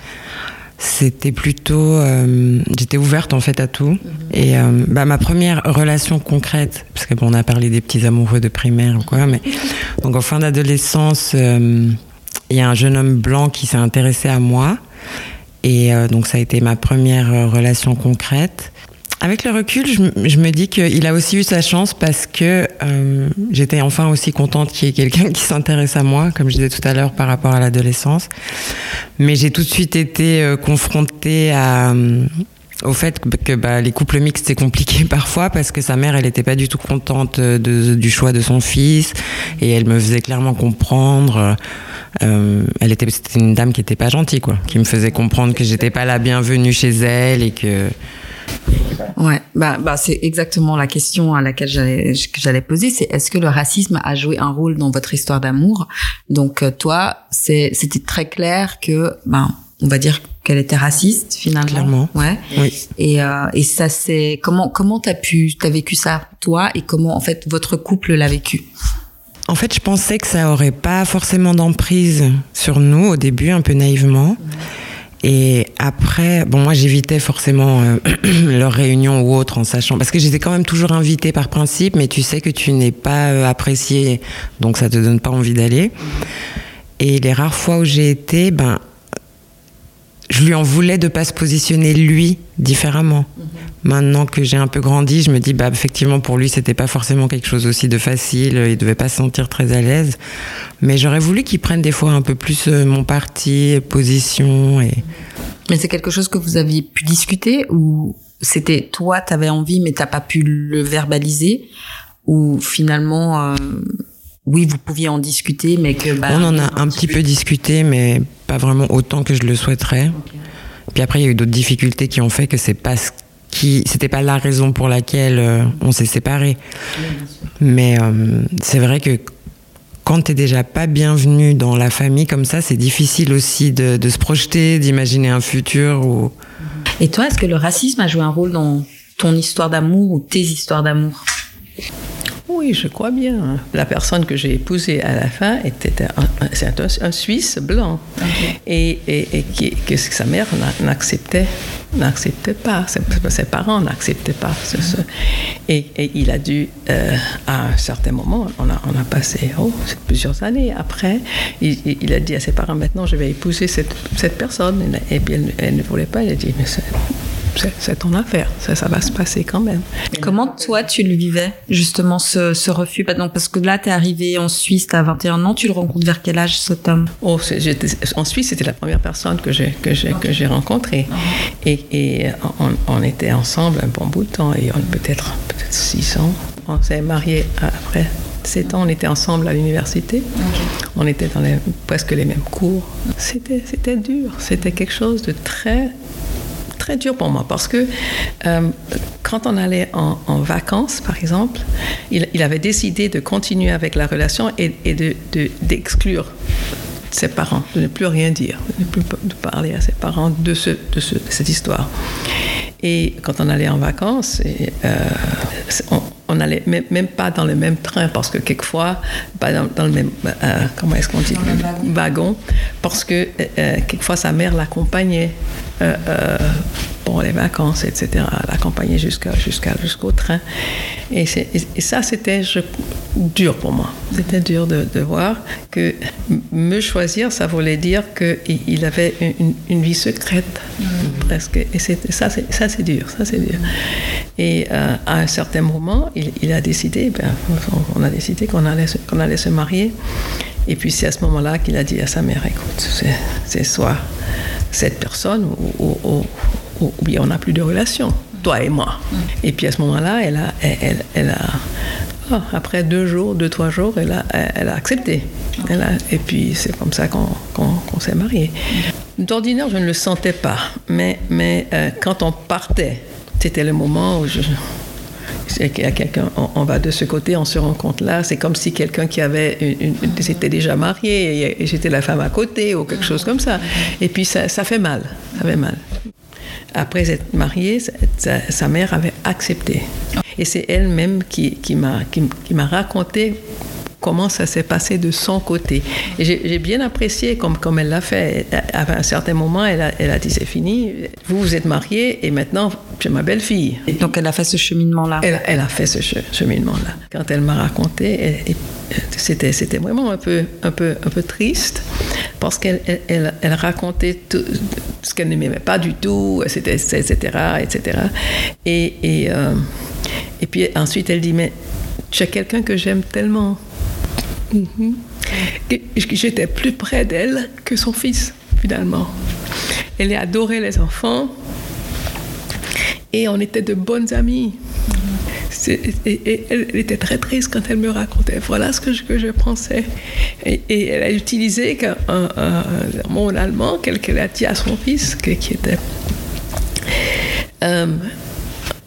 c'était plutôt euh, j'étais ouverte en fait à tout. Et euh, bah, ma première relation concrète parce que bon on a parlé des petits amoureux de primaire ou quoi mais donc en fin d'adolescence euh, il y a un jeune homme blanc qui s'est intéressé à moi. Et donc ça a été ma première relation concrète avec le recul, je, me dis qu'il a aussi eu sa chance parce que euh, j'étais enfin aussi contente qu'il y ait quelqu'un qui s'intéresse à moi, comme je disais tout à l'heure par rapport à l'adolescence. Mais j'ai tout de suite été euh, confrontée à, euh, au fait que bah, les couples mixtes c'est compliqué parfois parce que sa mère elle n'était pas du tout contente de, du choix de son fils et elle me faisait clairement comprendre. Euh, elle était c'était une dame qui était pas gentille quoi, qui me faisait comprendre que j'étais pas la bienvenue chez elle et que
Ouais, bah, bah c'est exactement la question à laquelle j'allais, poser, c'est est-ce que le racisme a joué un rôle dans votre histoire d'amour? Donc euh, toi, c'était très clair que, ben, on va dire qu'elle était raciste finalement.
Clairement.
Ouais.
Oui.
Et, euh, et ça c'est comment comment t'as pu t'as vécu ça toi et comment en fait votre couple l'a vécu?
En fait, je pensais que ça aurait pas forcément d'emprise sur nous au début, un peu naïvement. Et après, bon, moi j'évitais forcément euh, leurs réunions ou autres en sachant, parce que j'étais quand même toujours invitée par principe, mais tu sais que tu n'es pas euh, apprécié, donc ça te donne pas envie d'aller. Et les rares fois où j'ai été, ben, je lui en voulais de pas se positionner lui différemment. Maintenant que j'ai un peu grandi, je me dis bah effectivement pour lui c'était pas forcément quelque chose aussi de facile, il devait pas se sentir très à l'aise. Mais j'aurais voulu qu'il prenne des fois un peu plus euh, mon parti, position et.
Mais c'est quelque chose que vous aviez pu discuter ou c'était toi t'avais envie mais t'as pas pu le verbaliser ou finalement euh, oui, vous pouviez en discuter, mais que...
Bah, on en a un, petit peu discuté, mais pas vraiment autant que je le souhaiterais. Puis après, il y a eu d'autres difficultés qui ont fait que c'est pas ce qui, c'était pas la raison pour laquelle euh, on s'est séparés. Mais euh, c'est vrai que quand t'es déjà pas bienvenu dans la famille comme ça, c'est difficile aussi de, de se projeter, d'imaginer un futur. Ou...
Et toi, est-ce que le racisme a joué un rôle dans ton histoire d'amour ou tes histoires d'amour?
Oui, je crois bien. La personne que j'ai épousée à la fin était un, un, Suisse blanc. Et, et, qui, que sa mère n'acceptait n'acceptait pas, ses, parents n'acceptaient pas. Et, et, il a dû, euh, à un certain moment, on a, on a passé oh, plusieurs années après, il, il, a dit à ses parents, maintenant je vais épouser cette, cette personne. Et puis elle, elle, ne voulait pas, elle a dit, mais c'est ton affaire, ça, ça, va se passer quand même.
Comment toi tu le vivais, justement, ce, ce refus? Parce que là, tu es arrivé en Suisse, tu as 21 ans, tu le rencontres vers quel âge, cet homme
oh, En Suisse, c'était la première personne que j'ai okay. rencontrée. Et, et on, on, était ensemble un bon bout de temps, et peut-être peut-être 6 ans on s'est mariés après 7 ans, on était ensemble à l'université. On était dans les, presque les mêmes cours. C'était, c'était dur, c'était quelque chose de très très dur pour moi parce que euh, quand on allait en, vacances, par exemple, il, avait décidé de continuer avec la relation et, de, d'exclure ses parents, de ne plus rien dire, de ne plus parler à ses parents de, ce, de, cette histoire. Et quand on allait en vacances, et, euh, on n'allait même, pas dans le même train parce que quelquefois, pas dans, le même, euh, comment est-ce qu'on dit, wagon. parce que euh, quelquefois sa mère l'accompagnait les vacances, etc., l'accompagnait jusqu'à, jusqu'à, jusqu'au train. Et, ça, c'était dur pour moi. C'était dur de, voir que me choisir, ça voulait dire qu'il avait une, vie secrète, presque. Et ça, c'est, ça, c'est dur. Ça, c'est dur. Et euh, à un certain moment, il, a décidé, ben, on a décidé qu'on allait, qu'on allait se marier. Et puis c'est à ce moment-là qu'il a dit à sa mère, écoute, c'est, soit cette personne ou, ou bien on n'a plus de relation, toi et moi. Et puis à ce moment-là, elle a, elle, elle a ah, après deux jours, deux, trois jours, elle a, elle a accepté. Elle a, et puis c'est comme ça qu'on s'est mariés. D'ordinaire, je ne le sentais pas, mais, mais euh, quand on partait, c'était le moment où je, quelqu'un, on, va de ce côté, on se rend compte là, c'est comme si quelqu'un qui avait, une, s'était déjà marié et, j'étais la femme à côté ou quelque chose comme ça. Et puis ça, ça fait mal, ça fait mal. Après être mariée, sa, mère avait accepté. Et c'est elle-même qui, m'a raconté comment ça s'est passé de son côté. J'ai bien apprécié comme, comme elle l'a fait. À un certain moment, elle a, elle a dit c'est fini, vous vous êtes mariés et maintenant j'ai ma belle-fille.
Donc elle a fait ce cheminement-là
elle, elle, a fait ce cheminement-là. Quand elle m'a raconté, c'était, c'était vraiment un peu, un, peu, un peu triste parce qu'elle elle, elle, racontait tout, ce qu'elle n'aimait pas du tout, etc. etc. etc. Et, et, euh, et puis ensuite elle dit, mais es quelqu'un que j'aime tellement. Et j'étais plus près d'elle que son fils, finalement. Elle adorait les enfants et on était de bonnes amies. Et, elle était très triste quand elle me racontait. Voilà ce que je, pensais. Et, elle a utilisé un, mot en allemand qu'elle a dit à son fils, qui, était. Euh,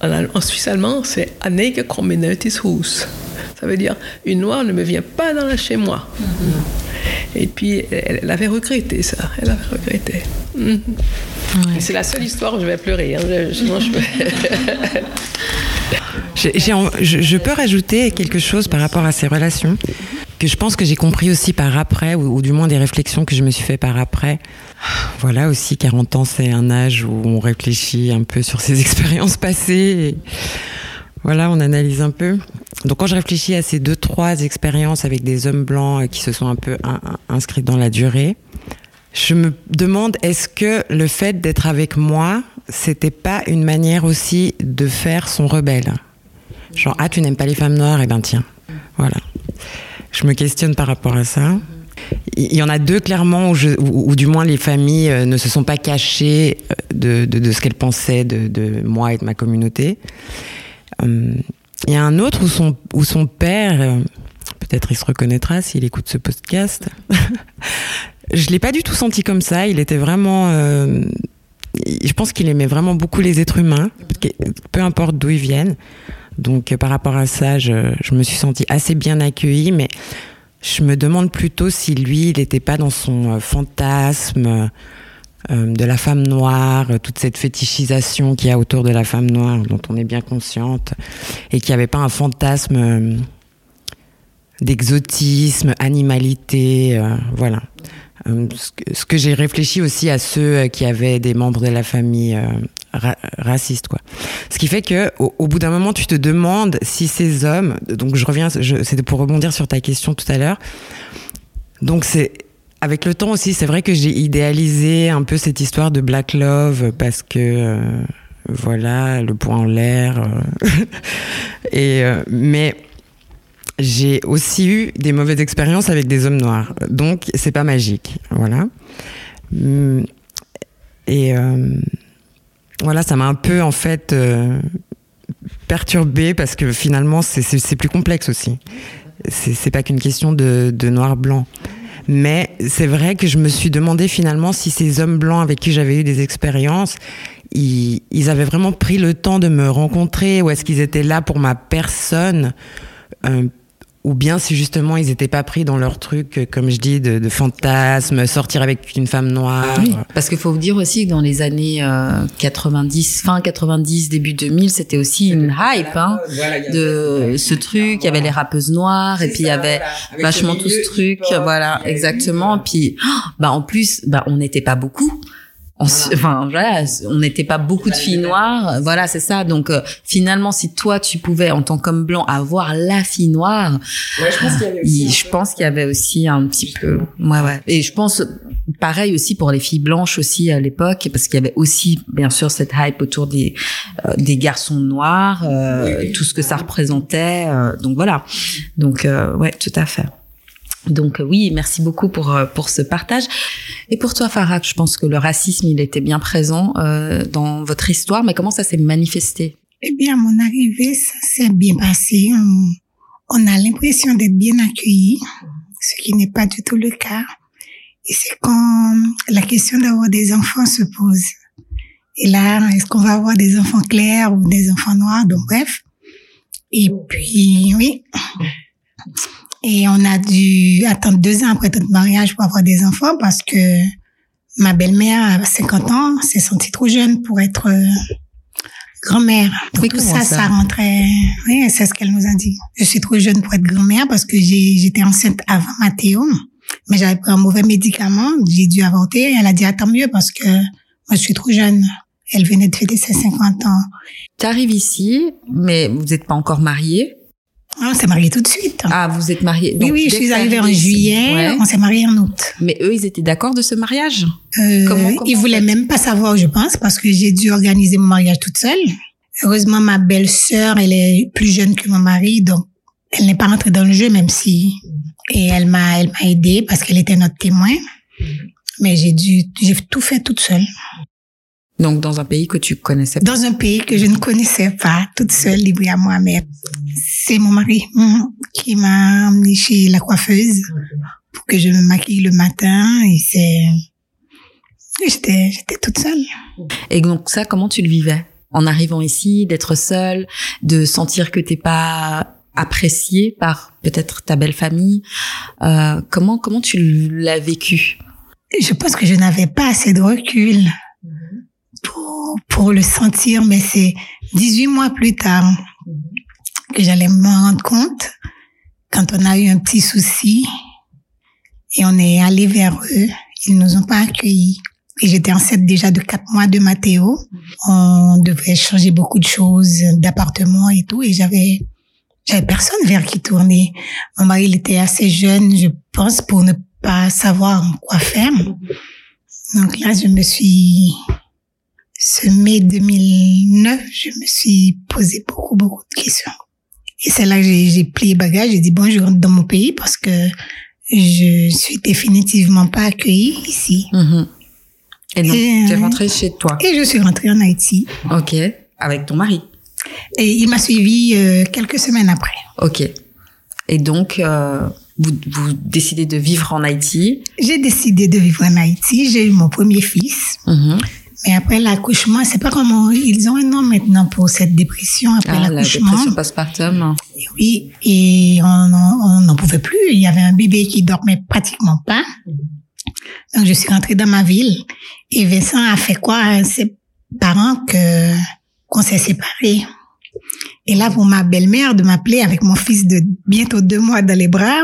en, suisse allemand, c'est Anneke Communities Hus. Ça veut dire une noire ne me vient pas dans la chez moi. Mm-hmm. Et puis elle, avait regretté ça. Elle avait regretté. Mm-hmm. C'est la seule histoire où je vais pleurer. Hein. Sinon, je
je, peux rajouter quelque chose par rapport à ces relations que je pense que j'ai compris aussi par après, ou, du moins des réflexions que je me suis fait par après. Voilà aussi, 40 ans, c'est un âge où on réfléchit un peu sur ses expériences passées. Voilà, on analyse un peu. Donc quand je réfléchis à ces deux, trois expériences avec des hommes blancs qui se sont un peu inscrits dans la durée, je me demande est-ce que le fait d'être avec moi, c'était pas une manière aussi de faire son rebelle? Genre, ah, tu n'aimes pas les femmes noires, et eh ben tiens. Voilà. Je me questionne par rapport à ça. Il y en a deux clairement où, du moins les familles euh, ne se sont pas cachées euh, de, ce qu'elles pensaient de, moi et de ma communauté. Euh, il y a un autre où son, où son père, peut-être il se reconnaîtra s'il écoute ce podcast, je l'ai pas du tout senti comme ça. Il était vraiment je pense qu'il aimait vraiment beaucoup les êtres humains, peu importe d'où ils viennent. Donc par rapport à ça, je, me suis sentie assez bien accueillie, mais je me demande plutôt si lui, il n'était pas dans son euh, fantasme euh, de la femme noire, toute cette fétichisation qu'il y a autour de la femme noire, dont on est bien consciente, et qu'il n'y avait pas un fantasme euh, d'exotisme, animalité, voilà. Ce que, j'ai réfléchi aussi à ceux qui avaient des membres de la famille raciste quoi. Ce qui fait que au, bout d'un moment tu te demandes si ces hommes donc je reviens c'était pour rebondir sur ta question tout à l'heure. Donc c'est avec le temps aussi, c'est vrai que j'ai idéalisé un peu cette histoire de Black Love parce que euh, voilà, le point en l'air euh, euh, mais j'ai aussi eu des mauvaises expériences avec des hommes noirs. Donc c'est pas magique, voilà. Hum, et voilà, ça m'a un peu en fait perturbée parce que finalement, c'est plus complexe aussi. C'est pas qu'une question de, de noir-blanc. Mais c'est vrai que je me suis demandé finalement si ces hommes blancs avec qui j'avais eu des expériences, ils, avaient vraiment pris le temps de me rencontrer ou est-ce qu'ils étaient là pour ma personne euh, ou bien si justement ils n'étaient pas pris dans leur truc, euh, comme je dis, de, de fantasme, sortir avec une femme noire.
Oui, parce qu'il faut vous dire aussi que dans les années euh, 90, fin 90, début 2000, c'était aussi une hype hein, de ce truc. Il y avait les rappeuses noires et puis il y avait vachement tout ce truc. Voilà, exactement. Puis, bah en plus, bah on n'était pas beaucoup. On, enfin voilà, on n'était pas beaucoup de filles noires, voilà c'est ça. Donc euh, finalement, si toi tu pouvais en tant qu'homme blanc avoir la fille noire,
ouais, je pense qu'il y avait aussi,
je pense qu'il y avait aussi un petit peu, ouais ouais. Et je pense pareil aussi pour les filles blanches aussi à l'époque, parce qu'il y avait aussi bien sûr cette hype autour des euh, des garçons noirs, euh, oui, oui. tout ce que ça représentait. Euh, donc voilà, donc ouais tout à fait. Donc oui, merci beaucoup pour pour ce partage. Et pour toi, Farah, je pense que le racisme, il était bien présent euh, dans votre histoire, mais comment ça s'est manifesté?
Eh bien, à mon arrivée, ça s'est bien passé. On, on a l'impression d'être bien accueillis, ce qui n'est pas du tout le cas. Et c'est quand la question d'avoir des enfants se pose. Et là, est-ce qu'on va avoir des enfants clairs ou des enfants noirs? Donc bref. Et puis, oui. Et on a dû attendre deux ans après notre mariage pour avoir des enfants parce que ma belle-mère, à 50 ans, s'est sentie trop jeune pour être euh, grand-mère.
Oui,
tout ça,
ça,
ça, rentrait. Oui, c'est ce qu'elle nous a dit. Je suis trop jeune pour être grand-mère parce que j'étais enceinte avant Mathéo, mais j'avais pris un mauvais médicament. J'ai dû avorter. Elle a dit, attends mieux parce que moi, je suis trop jeune. Elle venait de fêter ses 50 ans.
Tu arrives ici, mais vous n'êtes pas encore mariée.
Ah, on s'est mariés tout de suite.
Ah, vous êtes mariés.
oui, oui, je suis arrivée en juillet. Ouais. On s'est mariés en août.
Mais eux, ils étaient d'accord de ce mariage?
Euh, comment, comment, Ils voulaient même pas savoir, je pense, parce que j'ai dû organiser mon mariage toute seule. Heureusement, ma belle-sœur, elle est plus jeune que mon mari, donc elle n'est pas rentrée dans le jeu, même si et elle m'a, elle m'a aidée parce qu'elle était notre témoin. Mais j'ai dû, j'ai tout fait toute seule.
Donc, dans un pays que tu connaissais pas.
Dans un pays que je ne connaissais pas, toute seule, libre à moi-même. C'est mon mari mmh, qui m'a emmenée chez la coiffeuse pour que je me maquille le matin et c'est, j'étais, j'étais toute seule.
Et donc, ça, comment tu le vivais? En arrivant ici, d'être seule, de sentir que t'es pas appréciée par peut-être ta belle famille. Euh, comment, comment tu l'as vécu?
Je pense que je n'avais pas assez de recul pour, pour le sentir, mais c'est 18 mois plus tard que j'allais me rendre compte quand on a eu un petit souci et on est allé vers eux. Ils nous ont pas accueillis. Et j'étais enceinte déjà de quatre mois de Mathéo. On devait changer beaucoup de choses d'appartement et tout. Et j'avais, j'avais personne vers qui tourner. Mon mari, il était assez jeune, je pense, pour ne pas savoir quoi faire. Donc là, je me suis, ce mai 2009, je me suis posé beaucoup, beaucoup de questions. Et c'est là que j'ai plié bagage, j'ai dit bon, je rentre dans mon pays parce que je suis définitivement pas accueillie ici.
Mmh. Et donc, tu es rentrée chez toi
Et je suis rentrée en Haïti.
Ok, avec ton mari
Et il m'a suivi euh, quelques semaines après.
Ok. Et donc, euh, vous, vous décidez de vivre en Haïti
J'ai décidé de vivre en Haïti. J'ai eu mon premier fils.
Mmh.
Mais après l'accouchement, c'est pas comment ils ont un nom maintenant pour cette dépression après
ah,
l'accouchement.
La dépression postpartum.
Oui, et on n'en pouvait plus. Il y avait un bébé qui dormait pratiquement pas. Donc je suis rentrée dans ma ville et Vincent a fait quoi à ses parents que qu'on s'est séparés. Et là, pour ma belle-mère de m'appeler avec mon fils de bientôt deux mois dans les bras,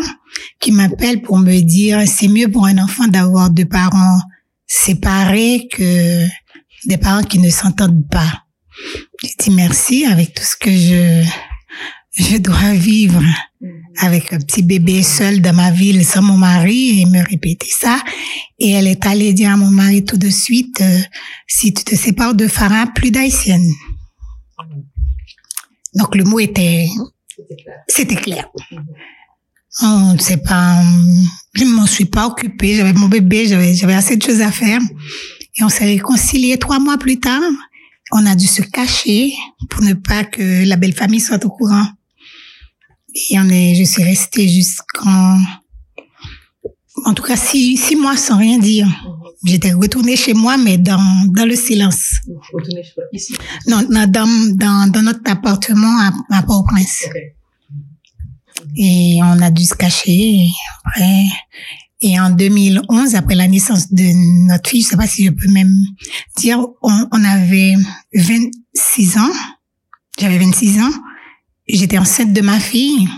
qui m'appelle pour me dire c'est mieux pour un enfant d'avoir deux parents séparés que des parents qui ne s'entendent pas. J'ai dit merci avec tout ce que je, je dois vivre avec un petit bébé seul dans ma ville sans mon mari et me répéter ça. Et elle est allée dire à mon mari tout de suite, euh, si tu te sépares de Farah, plus d'haïtienne. Donc le mot était, c'était clair. On ne sait pas, je m'en suis pas occupée, j'avais mon bébé, j'avais, j'avais assez de choses à faire. Et on s'est réconciliés trois mois plus tard. on a dû se cacher pour ne pas que la belle famille soit au courant. Et on est, je suis restée jusqu'en, en tout cas, six, six mois sans rien dire. J'étais retournée chez moi, mais dans, dans le silence.
Retournez ici.
Non, dans, dans, dans notre appartement à, à Port-au-Prince. Et on a dû se cacher. Après, et en 2011, après la naissance de notre fille, je sais pas si je peux même dire, on, avait 26 ans. J'avais 26 ans. J'étais enceinte de ma fille.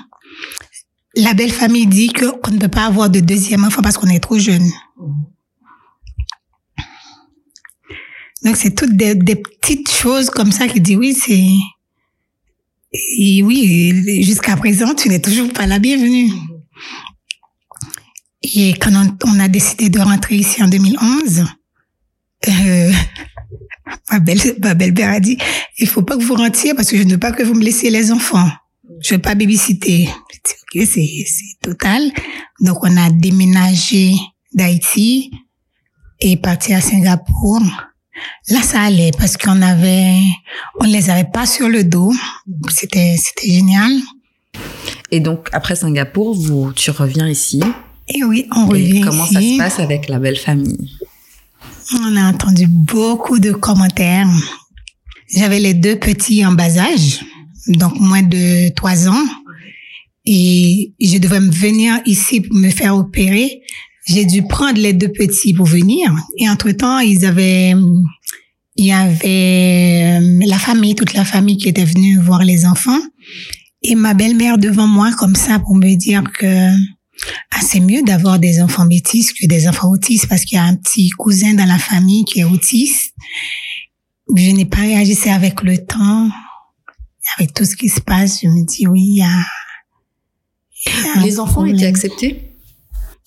La belle famille dit que qu'on ne peut pas avoir de deuxième enfant parce qu'on est trop jeune. Donc c'est toutes des, des petites choses comme ça qui dit oui, c'est et oui, jusqu'à présent, tu n'es toujours pas la bienvenue. Et quand on, on a décidé de rentrer ici en 2011, euh, ma belle, ma belle-père a dit, il faut pas que vous rentiez parce que je ne veux pas que vous me laissiez les enfants. Je veux pas babysitter. Ok, c'est total. Donc, on a déménagé d'Haïti et parti à Singapour. Là, ça allait parce qu'on avait, on les avait pas sur le dos. C'était, c'était génial.
Et donc, après Singapour, vous, tu reviens ici.
Et oui, on
Et
revient
comment
ici.
ça se passe avec la belle famille?
On a entendu beaucoup de commentaires. J'avais les deux petits en bas âge, donc moins de trois ans. Et je devais me venir ici pour me faire opérer. J'ai dû prendre les deux petits pour venir. Et entre-temps, ils avaient, il y avait la famille, toute la famille qui était venue voir les enfants. Et ma belle-mère devant moi, comme ça, pour me dire que ah, c'est mieux d'avoir des enfants métis que des enfants autistes parce qu'il y a un petit cousin dans la famille qui est autiste. Je n'ai pas réagi, c'est avec le temps, avec tout ce qui se passe, je me dis oui, il y a... y
Les enfants
problème.
étaient acceptés?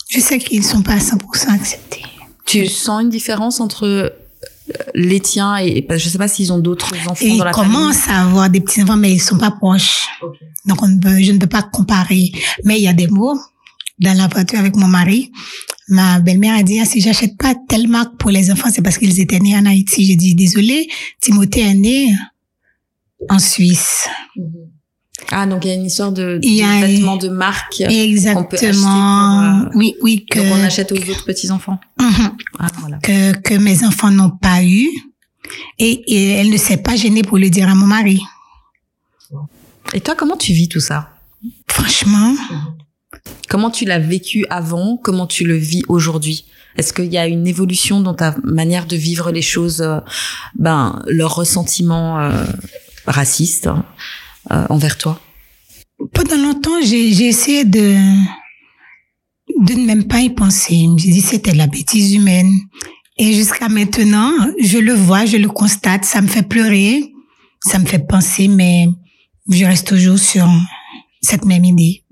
Je sais qu'ils sont pas à 100% acceptés.
Tu sens une différence entre euh, les tiens et, je sais pas s'ils ont d'autres enfants
Et
dans
ils
la
commencent à avoir des petits enfants, mais ils sont pas proches. Donc on ne peut, je ne peux pas comparer. Mais il y a des mots dans la voiture avec mon mari. Ma belle-mère a dit, ah, si j'achète pas telle marque pour les enfants, c'est parce qu'ils étaient nés en Haïti. J'ai dit, désolé, Timothée est né en Suisse.
famille. Ah, donc il y a une histoire de, de vêtements de marque.
Exactement.
acheter pour, euh,
Oui, oui, que,
Donc on achète aux autres petits-enfants.
Mhm.
Ah, voilà.
que, que mes enfants n'ont pas eu. Et, et elle ne s'est pas gênée pour le dire à mon mari.
Et toi, comment tu vis tout ça?
Franchement,
Comment tu l'as vécu avant? Comment tu le vis aujourd'hui? Est-ce qu'il y a une évolution dans ta manière de vivre les choses, euh, ben, leur ressentiment euh, raciste hein, euh, envers toi?
Pendant longtemps, j'ai essayé de, de ne même pas y penser. J'ai dit c'était la bêtise humaine. Et jusqu'à maintenant, je le vois, je le constate, ça me fait pleurer, ça me fait penser, mais je reste toujours sur cette même idée.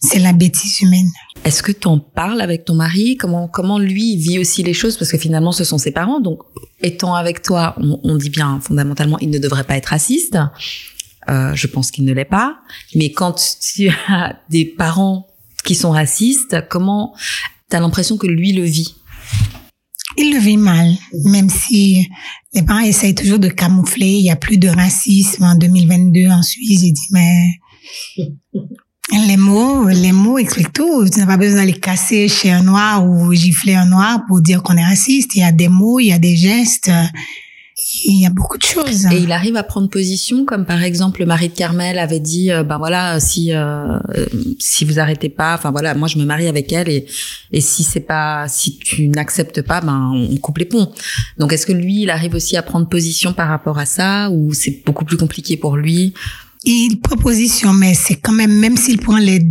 C'est la bêtise humaine.
Est-ce que tu en parles avec ton mari? Comment comment lui vit aussi les choses? Parce que finalement, ce sont ses parents. Donc, étant avec toi, on, on dit bien fondamentalement, il ne devrait pas être raciste. Euh, je pense qu'il ne l'est pas. Mais quand tu as des parents qui sont racistes, comment t'as l'impression que lui le vit?
Il le vit mal, même si les parents essayent toujours de camoufler. Il y a plus de racisme en 2022 en Suisse. J'ai dit, mais les mots, les mots expliquent tout. Tu n'as pas besoin d'aller casser chez un noir ou gifler un noir pour dire qu'on est raciste. Il y a des mots, il y a des gestes, il y a beaucoup de choses.
Et il arrive à prendre position, comme par exemple le mari de Carmel avait dit, euh, ben voilà, si euh, si vous arrêtez pas, enfin voilà, moi je me marie avec elle et et si c'est pas, si tu n'acceptes pas, ben on coupe les ponts. Donc est-ce que lui, il arrive aussi à prendre position par rapport à ça ou c'est beaucoup plus compliqué pour lui
Il proposition, mais c'est quand même, même s'il prend les,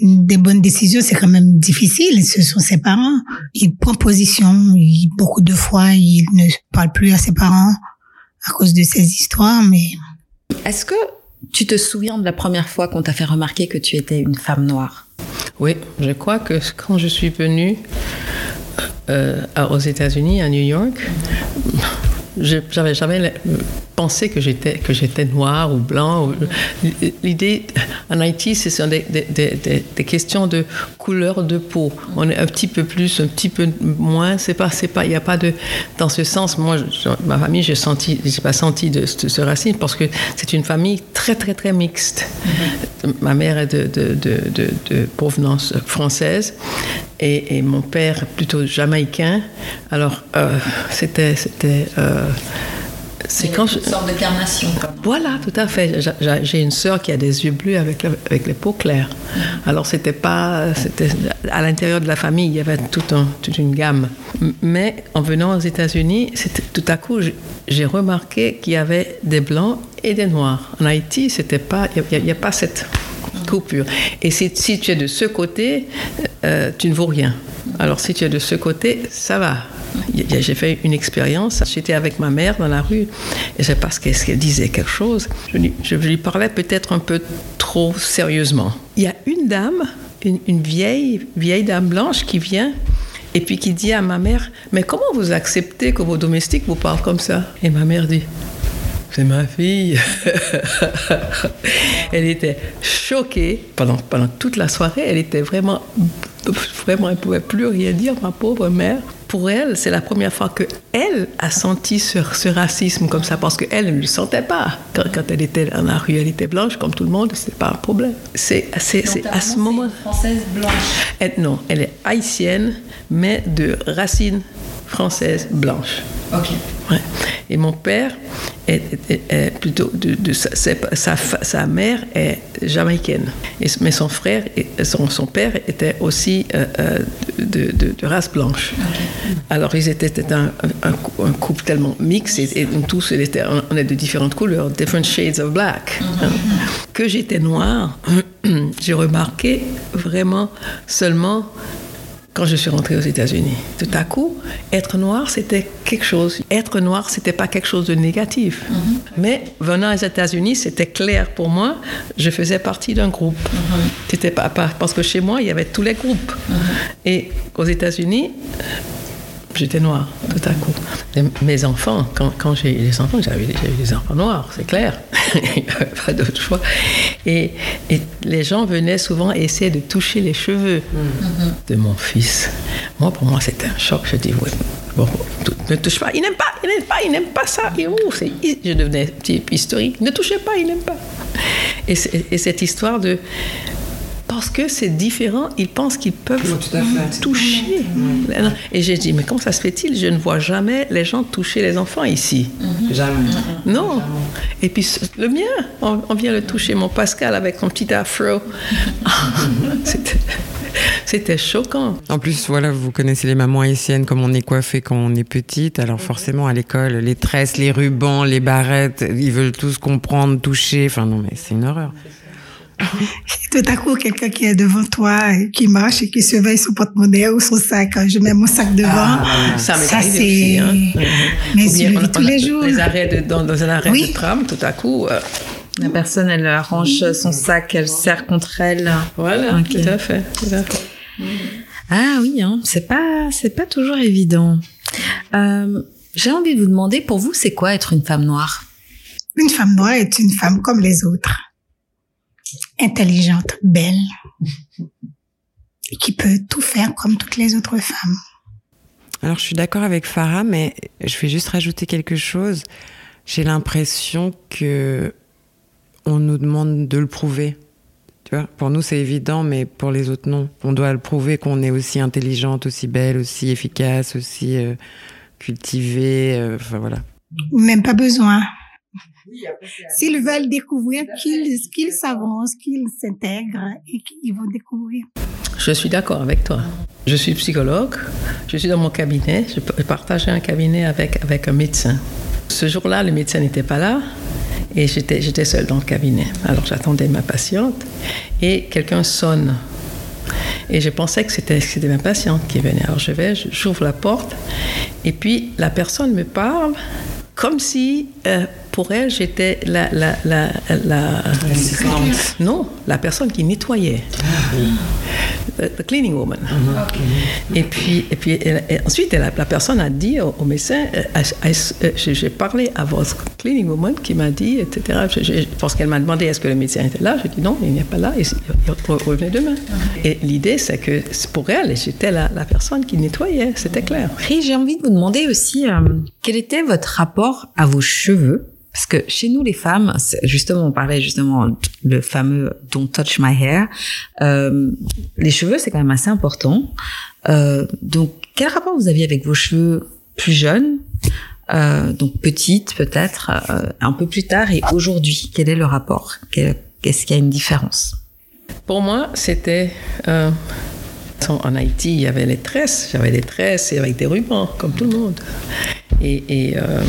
des bonnes décisions, c'est quand même difficile. Ce sont ses parents. Il prend position. Il, beaucoup de fois, il ne parle plus à ses parents à cause de ces histoires, mais
Est-ce que tu te souviens de la première fois qu'on t'a fait remarquer que tu étais une femme noire?
Oui, je crois que quand je suis venue euh, aux États-Unis, à New York, je- j'avais jamais penser que j'étais que j'étais noir ou blanc. L'idée en Haïti, ce sont des, des, questions de couleur de peau. On est un petit peu plus, un petit peu moins. C'est pas, c'est pas, il n'y a pas de dans ce sens. Moi, ma famille, j'ai senti, j'ai pas senti de, ce racisme parce que c'est une famille très très très mixte. Ma mère est de, de, de provenance française et, et, mon père plutôt jamaïcain. Alors euh, c'était c'était euh,
c'est quand je... une sorte de carnation.
Voilà, tout à fait. J'ai une sœur qui a des yeux bleus avec, avec les peaux claires. Mm. Alors c'était pas, c'était à l'intérieur de la famille, il y avait tout un, toute une gamme. Mais en venant aux États-Unis, tout à coup, j'ai remarqué qu'il y avait des blancs et des noirs. En Haïti, c'était pas, il n'y a, a, pas cette coupure. Et si, si, tu es de ce côté, euh, tu ne vaux rien. Alors si tu es de ce côté, ça va. J'ai fait une expérience. J'étais avec ma mère dans la rue et je sais pas ce qu'elle disait quelque chose. Je lui, parlais peut-être un peu trop sérieusement. Il y a une dame, une, vieille dame blanche qui vient et puis qui dit à ma mère Mais comment vous acceptez que vos domestiques vous parlent comme ça? Et ma mère dit c'est ma fille. elle était choquée pendant, pendant toute la soirée. Elle était vraiment, vraiment, elle ne pouvait plus rien dire, ma pauvre mère. Pour elle, c'est la première fois que elle a senti ce, ce racisme comme ça, parce qu'elle ne le sentait pas. Quand, quand, elle était dans la rue, elle était blanche, comme tout le monde, c'est pas un problème. C'est à ce moment.
française blanche.
Elle, non, elle est haïtienne, mais de racines françaises blanches.
Ok.
Ouais. Et mon père est, est, est plutôt de, de sa, sa, sa, mère est jamaïcaine, et, mais son frère, son, son père était aussi euh, de, de, de, race blanche. Okay. Alors ils étaient un, un, un, couple tellement mixte et, et tous étaient, on est de différentes couleurs, different shades of black. Mm -hmm. Que j'étais noire, j'ai remarqué vraiment seulement quand je suis rentrée aux États-Unis. Tout à coup, être noir, c'était quelque chose. Être noir, c'était pas quelque chose de négatif. Mm -hmm. Mais venant aux États-Unis, c'était clair pour moi. Je faisais partie d'un groupe. Mm -hmm. C'était pas, parce que chez moi, il y avait tous les groupes. Mm -hmm. Et aux États-Unis, j'étais noire tout à coup. Et mes enfants, quand, quand j'ai eu les enfants, j'avais des enfants noirs, c'est clair. Il n'y avait pas d'autre choix. Et, et, les gens venaient souvent essayer de toucher les cheveux mm -hmm. de mon fils. Moi, pour moi, c'était un choc. Je dis, ouais, bon, ne touche pas. Il n'aime pas, il n'aime pas, il n'aime pas ça. Et oh, je devenais type historique. Ne touchez pas, il n'aime pas. Et, et cette histoire de parce que c'est différent, ils pensent qu'ils peuvent
oui,
toucher. Oui. Et j'ai dit, mais comment ça se fait-il? Je ne vois jamais les gens toucher les enfants ici.
Mm -hmm. Jamais.
Non. Jamais. Et puis le mien, on, on, vient le toucher, mon Pascal avec son petit afro. C'était choquant.
En plus, voilà, vous connaissez les mamans haïtiennes, comme on est coiffé quand on est petite. Alors forcément, à l'école, les tresses, les rubans, les barrettes, ils veulent tous comprendre, toucher. Enfin non, mais c'est une horreur.
Tout à coup, quelqu'un qui est devant toi, qui marche et qui surveille son porte-monnaie ou son sac. Je mets mon sac devant.
Ah, ça,
ça c'est. Hein. Mais je le vis tous les jours.
Les arrêts de, dans, dans, un arrêt oui. de tram, tout à coup. Euh...
La personne, elle arrange son sac, elle serre contre elle.
Voilà, okay. tout à fait. Tout à fait.
Ah oui, hein, c'est pas, c'est pas toujours évident. Euh, J'ai envie de vous demander, pour vous, c'est quoi être une femme noire?
Une femme noire est une femme comme les autres intelligente, belle, qui peut tout faire comme toutes les autres femmes.
Alors je suis d'accord avec Farah, mais je vais juste rajouter quelque chose. J'ai l'impression que on nous demande de le prouver. Tu vois, pour nous c'est évident, mais pour les autres non. On doit le prouver qu'on est aussi intelligente, aussi belle, aussi efficace, aussi euh, cultivée. Euh, enfin voilà.
Même pas besoin. S'ils veulent découvrir, qu'ils qu s'avancent, qu'ils s'intègrent et qu'ils vont découvrir.
Je suis d'accord avec toi. Je suis psychologue, je suis dans mon cabinet, je partageais un cabinet avec, avec un médecin. Ce jour-là, le médecin n'était pas là et j'étais seule dans le cabinet. Alors j'attendais ma patiente et quelqu'un sonne. Et je pensais que c'était ma patiente qui venait. Alors je vais, j'ouvre la porte et puis la personne me parle comme si, euh, pour elle, j'étais la, la, la, la, non, la personne qui nettoyait. The, the cleaning woman. Et puis, et puis et ensuite, elle, la personne a dit au, au médecin, euh, euh, j'ai parlé à votre cleaning woman qui m'a dit, etc. parce qu'elle m'a demandé est-ce que le médecin était là? J'ai dit non, il n'est pas là. Et il revenait demain. Et l'idée, c'est que pour elle, j'étais la, la, personne qui nettoyait. C'était clair.
j'ai envie de vous demander aussi euh, quel était votre rapport à vos cheveux? Parce que chez nous les femmes, justement, on parlait justement le fameux "Don't touch my hair". Euh, les cheveux, c'est quand même assez important. Euh, donc, quel rapport vous aviez avec vos cheveux plus jeunes, euh, donc petites peut-être, euh, un peu plus tard, et aujourd'hui, quel est le rapport? Qu'est-ce qu'il y a une différence?
Pour moi, c'était euh, en Haïti, il y avait les tresses, j'avais des tresses et avec des rubans, comme tout le monde. Et, euh,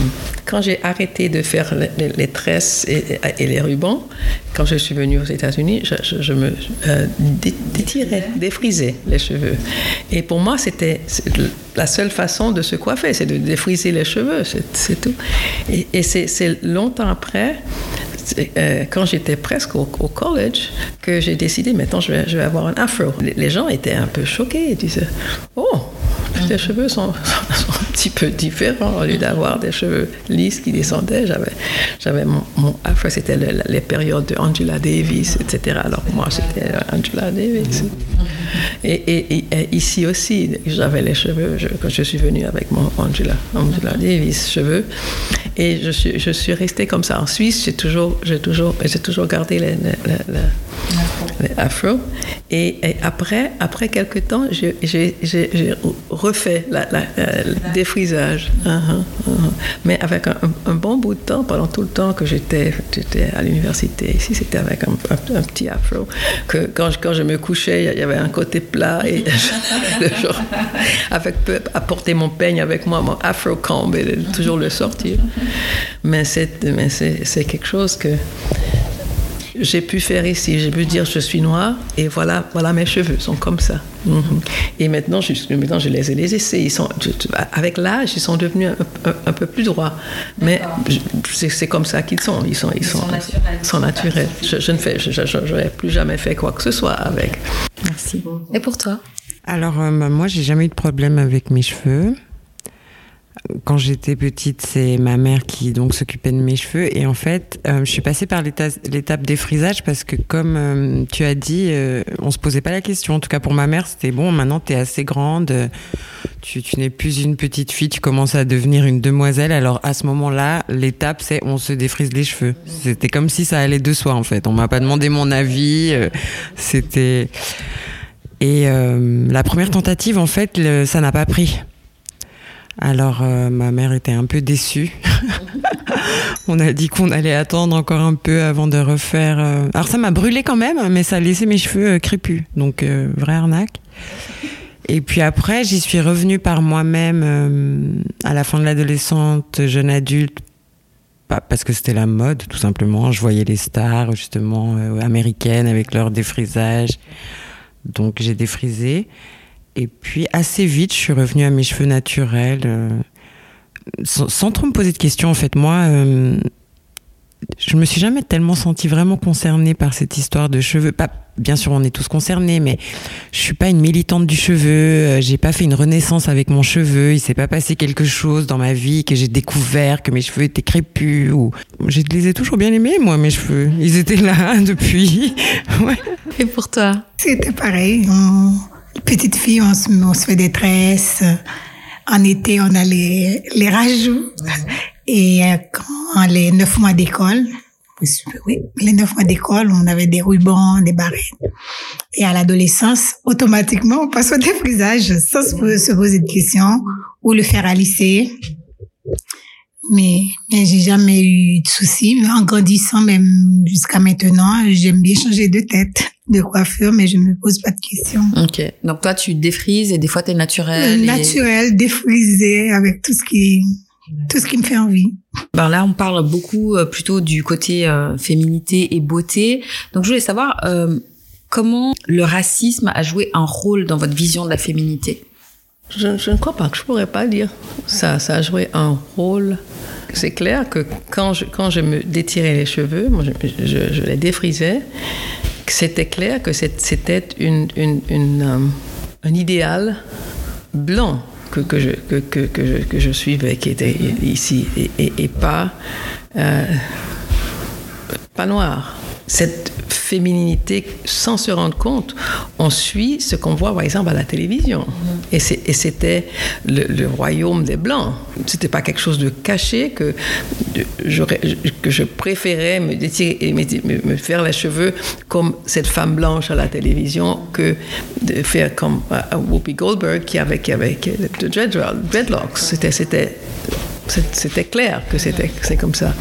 quand j'ai arrêté de faire les, tresses et, les rubans, quand je suis venue aux États-Unis, je, me euh, détirais, défrisais les cheveux. Et pour moi, c'était la seule façon de se coiffer, c'est de défriser les cheveux, c'est tout. Et, c'est longtemps après euh, quand j'étais presque au, college que j'ai décidé maintenant je vais, je vais avoir un afro. Les, gens étaient un peu choqués. Ils disaient Oh, tes cheveux sont, petit peu différents. Au lieu d'avoir des cheveux lisses qui descendaient, j'avais, j'avais mon, afro, c'était les périodes de Angela Davis, etc. Alors moi, c'était Angela Davis. Et, ici aussi, j'avais les cheveux, quand je suis venue avec mon Angela, Angela Davis cheveux. Et je suis, je suis restée comme ça. En Suisse, j'ai toujours, j'ai toujours, j'ai toujours gardé les, les, afro. Et, après, après quelques temps, j'ai, refait la, le défrisage. Uh-huh, uh-huh. Mais avec un, bon bout de temps, pendant tout le temps que j'étais, à l'université. Ici, c'était avec un, petit afro. Que quand je, me couchais, il y avait un côté plat et avec peu, apporter mon peigne avec moi, mon afro comb et toujours le sortir. Mais c'est, quelque chose que j'ai pu faire ici. J'ai pu dire je suis noire et voilà, voilà mes cheveux sont comme ça. Mhm. Et maintenant, je, maintenant, je les ai laissés. Ils sont, avec l'âge, ils sont devenus un, peu plus droits. Mais c'est comme ça qu'ils sont. Ils sont, ils, sont, sont naturels. Je, ne fais, j'aurais plus jamais fait quoi que ce soit avec.
Merci. Et pour toi?
Alors, euh, bah, moi, j'ai jamais eu de problème avec mes cheveux quand j'étais petite, c'est ma mère qui donc s'occupait de mes cheveux et en fait, euh, je suis passée par l'étape des frisages parce que comme euh, tu as dit, euh, on se posait pas la question. En tout cas pour ma mère, c'était bon. Maintenant, tu es assez grande, tu, tu n'es plus une petite fille, tu commences à devenir une demoiselle. Alors à ce moment-là, l'étape c'est on se défrise les cheveux. C'était comme si ça allait de soi en fait. On m'a pas demandé mon avis. c'était et la première tentative en fait, ça n'a pas pris. Alors euh, ma mère était un peu déçue. on a dit qu'on allait attendre encore un peu avant de refaire. Euh, alors ça m'a brûlé quand même, mais ça a laissé mes cheveux euh, crépus, donc vraie arnaque. Et puis après, j'y suis revenue par moi-même à la fin de l'adolescente, jeune adulte, parce que c'était la mode, tout simplement. Je voyais les stars, justement, américaines avec leur défrisage. Donc j'ai défrisé. Et puis assez vite, je suis revenue à mes cheveux naturels, euh, sans, trop me poser de questions. En fait, moi, euh, je me suis jamais tellement sentie vraiment concernée par cette histoire de cheveux. Pas, bien sûr, on est tous concernés, mais je suis pas une militante du cheveu. Euh, j'ai pas fait une renaissance avec mon cheveu. Il s'est pas passé quelque chose dans ma vie que j'ai découvert que mes cheveux étaient crépus. Ou je les ai toujours bien aimés, moi, mes cheveux. Ils étaient là depuis.
ouais. Et pour toi?
C'était pareil petite fille, on se, fait des tresses. En été, on a les, les rajouts. Et euh, quand les neuf mois d'école, oui, les neuf mois d'école, on avait des rubans, des barrettes. Et à l'adolescence, automatiquement, on passe au défrisage sans se poser de questions ou le faire à lycée. Mais, mais j'ai jamais eu de soucis. En grandissant, même jusqu'à maintenant, j'aime bien changer de tête de coiffure, mais je me pose pas de questions.
Ok. Donc toi, tu défrises et des fois, tu es naturel.
Naturel, défrisé, avec tout ce qui, tout ce qui me fait envie.
Ben là, on parle beaucoup euh, plutôt du côté euh, féminité et beauté. Donc je voulais savoir euh, comment le racisme a joué un rôle dans votre vision de la féminité?
Je, je ne crois pas que je pourrais pas dire ça. Ça a joué un rôle c'est clair que quand je, quand je me détirais les cheveux, moi, je, je, je les défrisais, c'était clair que c'était euh, un idéal blanc que, je, suivais, qui était ici, et, pas, euh, pas noir. Féminité, sans se rendre compte, on suit ce qu'on voit par exemple à la télévision. Et c'était le, royaume des Blancs. C'était pas quelque chose de caché que, je préférais me, faire les cheveux comme cette femme blanche à la télévision que de faire comme uh, Whoopi Goldberg qui avait, qui avait dreadlocks. C'était clair que c'était comme ça.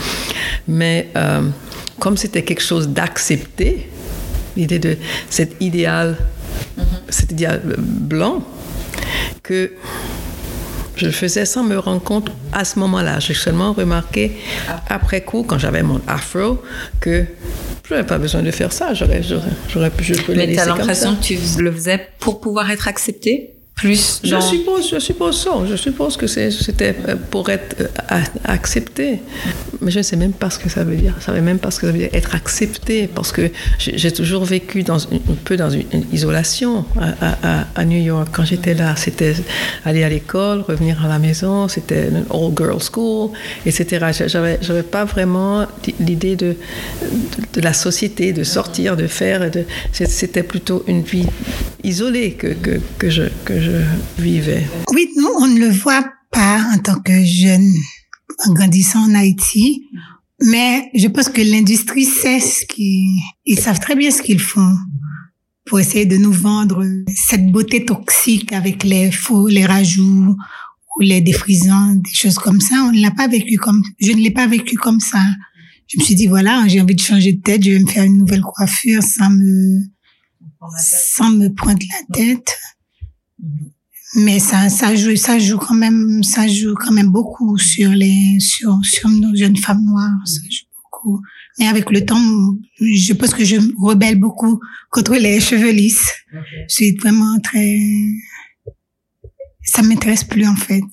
Mais euh, comme c'était quelque chose d'accepté, l'idée de cet idéal, mm -hmm. cet idéal blanc, que je le faisais sans me rendre compte à ce moment-là. J'ai seulement remarqué après coup, quand j'avais mon afro, que je n'avais pas besoin de faire ça. J'aurais, j'aurais, je peux
Mais tu as l'impression que tu le faisais pour pouvoir être accepté? Plus
dans... je suppose je suppose ça. Je suppose que c'était pour être accepté. Mais je ne sais même pas ce que ça veut dire. Je savais même pas ce que ça veut dire être accepté parce que j'ai toujours vécu dans une, un peu dans une, une isolation à, à, à, New York. Quand j'étais là c'était aller à l'école revenir à la maison c'était une all girl school etc j'avais j'avais pas vraiment l'idée de, de, de la société de sortir de faire de c'était plutôt une vie isolée que, que, que je que je.
Oui, nous, on ne le voit pas en tant que jeune en grandissant en Haïti, mais je pense que l'industrie sait ce qu'ils, ils savent très bien ce qu'ils font pour essayer de nous vendre cette beauté toxique avec les faux, les rajouts ou les défrisants, des choses comme ça. On ne l'a pas vécu comme, je ne l'ai pas vécu comme ça. Je me suis dit, voilà, j'ai envie de changer de tête, je vais me faire une nouvelle coiffure sans me, sans me prendre la tête. Mais ça, ça joue, ça joue quand même, ça joue quand même beaucoup sur les, sur, sur nos jeunes femmes noires. Ça joue beaucoup. Mais avec le temps, je pense que je rebelle beaucoup contre les cheveux lisses. Okay. Suis vraiment très, ça m'intéresse plus en fait.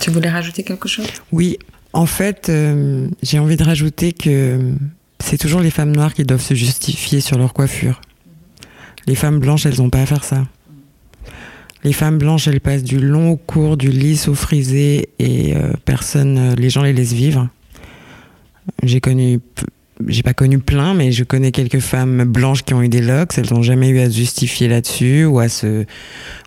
Tu voulais rajouter quelque chose?
Oui. En fait, euh, j'ai envie de rajouter que c'est toujours les femmes noires qui doivent se justifier sur leur coiffure. Les femmes blanches, elles n'ont pas à faire ça. Les femmes blanches, elles passent du long au court, du lisse au frisé, et euh, personne, euh, les gens les laissent vivre. J'ai connu, j'ai pas connu plein, mais je connais quelques femmes blanches qui ont eu des locks. Elles n'ont jamais eu à se justifier là-dessus ou à se,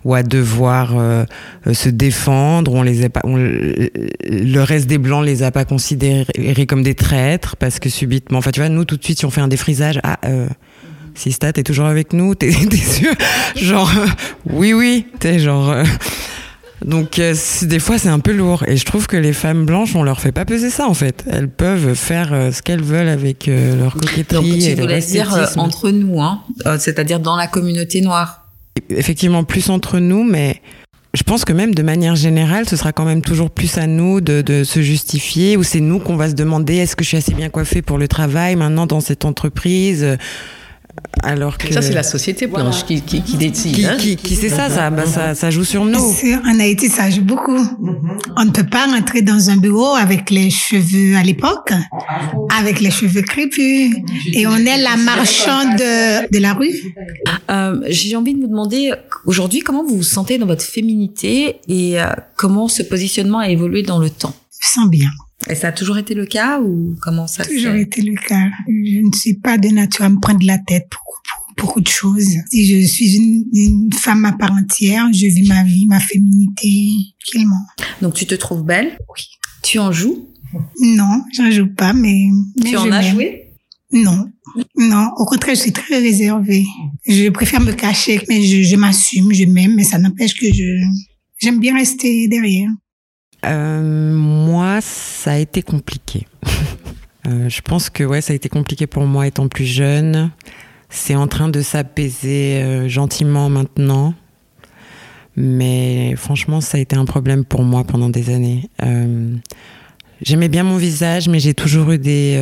ou à devoir euh, se défendre. On les a pas, on, le reste des blancs les a pas considérés comme des traîtres parce que subitement, enfin tu vois, nous tout de suite si on fait un défrisage, ah. Euh, Sista, t'es toujours avec nous? T'es sûr? Genre, euh, oui, oui. T'es genre. Euh, donc, euh, des fois, c'est un peu lourd. Et je trouve que les femmes blanches, on leur fait pas peser ça, en fait. Elles peuvent faire euh, ce qu'elles veulent avec leur coquetterie.
Donc, tu
et
voulais dire entre nous, hein c'est-à-dire dans la communauté noire.
Effectivement, plus entre nous, mais je pense que même de manière générale, ce sera quand même toujours plus à nous de, de se justifier, ou c'est nous qu'on va se demander est-ce que je suis assez bien coiffée pour le travail maintenant dans cette entreprise alors que
ça c'est la société blanche voilà. qui, qui, qui, décide
qui,
hein.
qui, qui c'est ça ça, bah, ça ça joue sur nous.
En Haïti ça joue beaucoup. On ne peut pas rentrer dans un bureau avec les cheveux à l'époque avec les cheveux crépus. Et on est la marchande de, de la rue.
Euh, j'ai envie de vous demander aujourd'hui comment vous vous sentez dans votre féminité et euh, comment ce positionnement a évolué dans le temps?
Je sens bien
et ça a toujours été le cas ou comment ça
Toujours été le cas. Je ne suis pas de nature à me prendre la tête pour, pour beaucoup de choses. Si je suis une, une, femme à part entière, je vis ma vie, ma féminité, tranquillement.
Donc tu te trouves belle?
Oui.
Tu en joues?
Non, j'en joue pas, mais. mais
tu en as joué?
Non. Non, au contraire, je suis très réservée. Je préfère me cacher, mais je, je m'assume, je m'aime, mais ça n'empêche que je j'aime bien rester derrière.
Euh, moi, ça a été compliqué. euh, je pense que ouais, ça a été compliqué pour moi étant plus jeune. C'est en train de s'apaiser euh, gentiment maintenant. Mais franchement, ça a été un problème pour moi pendant des années. J'aimais bien mon visage, mais j'ai toujours eu des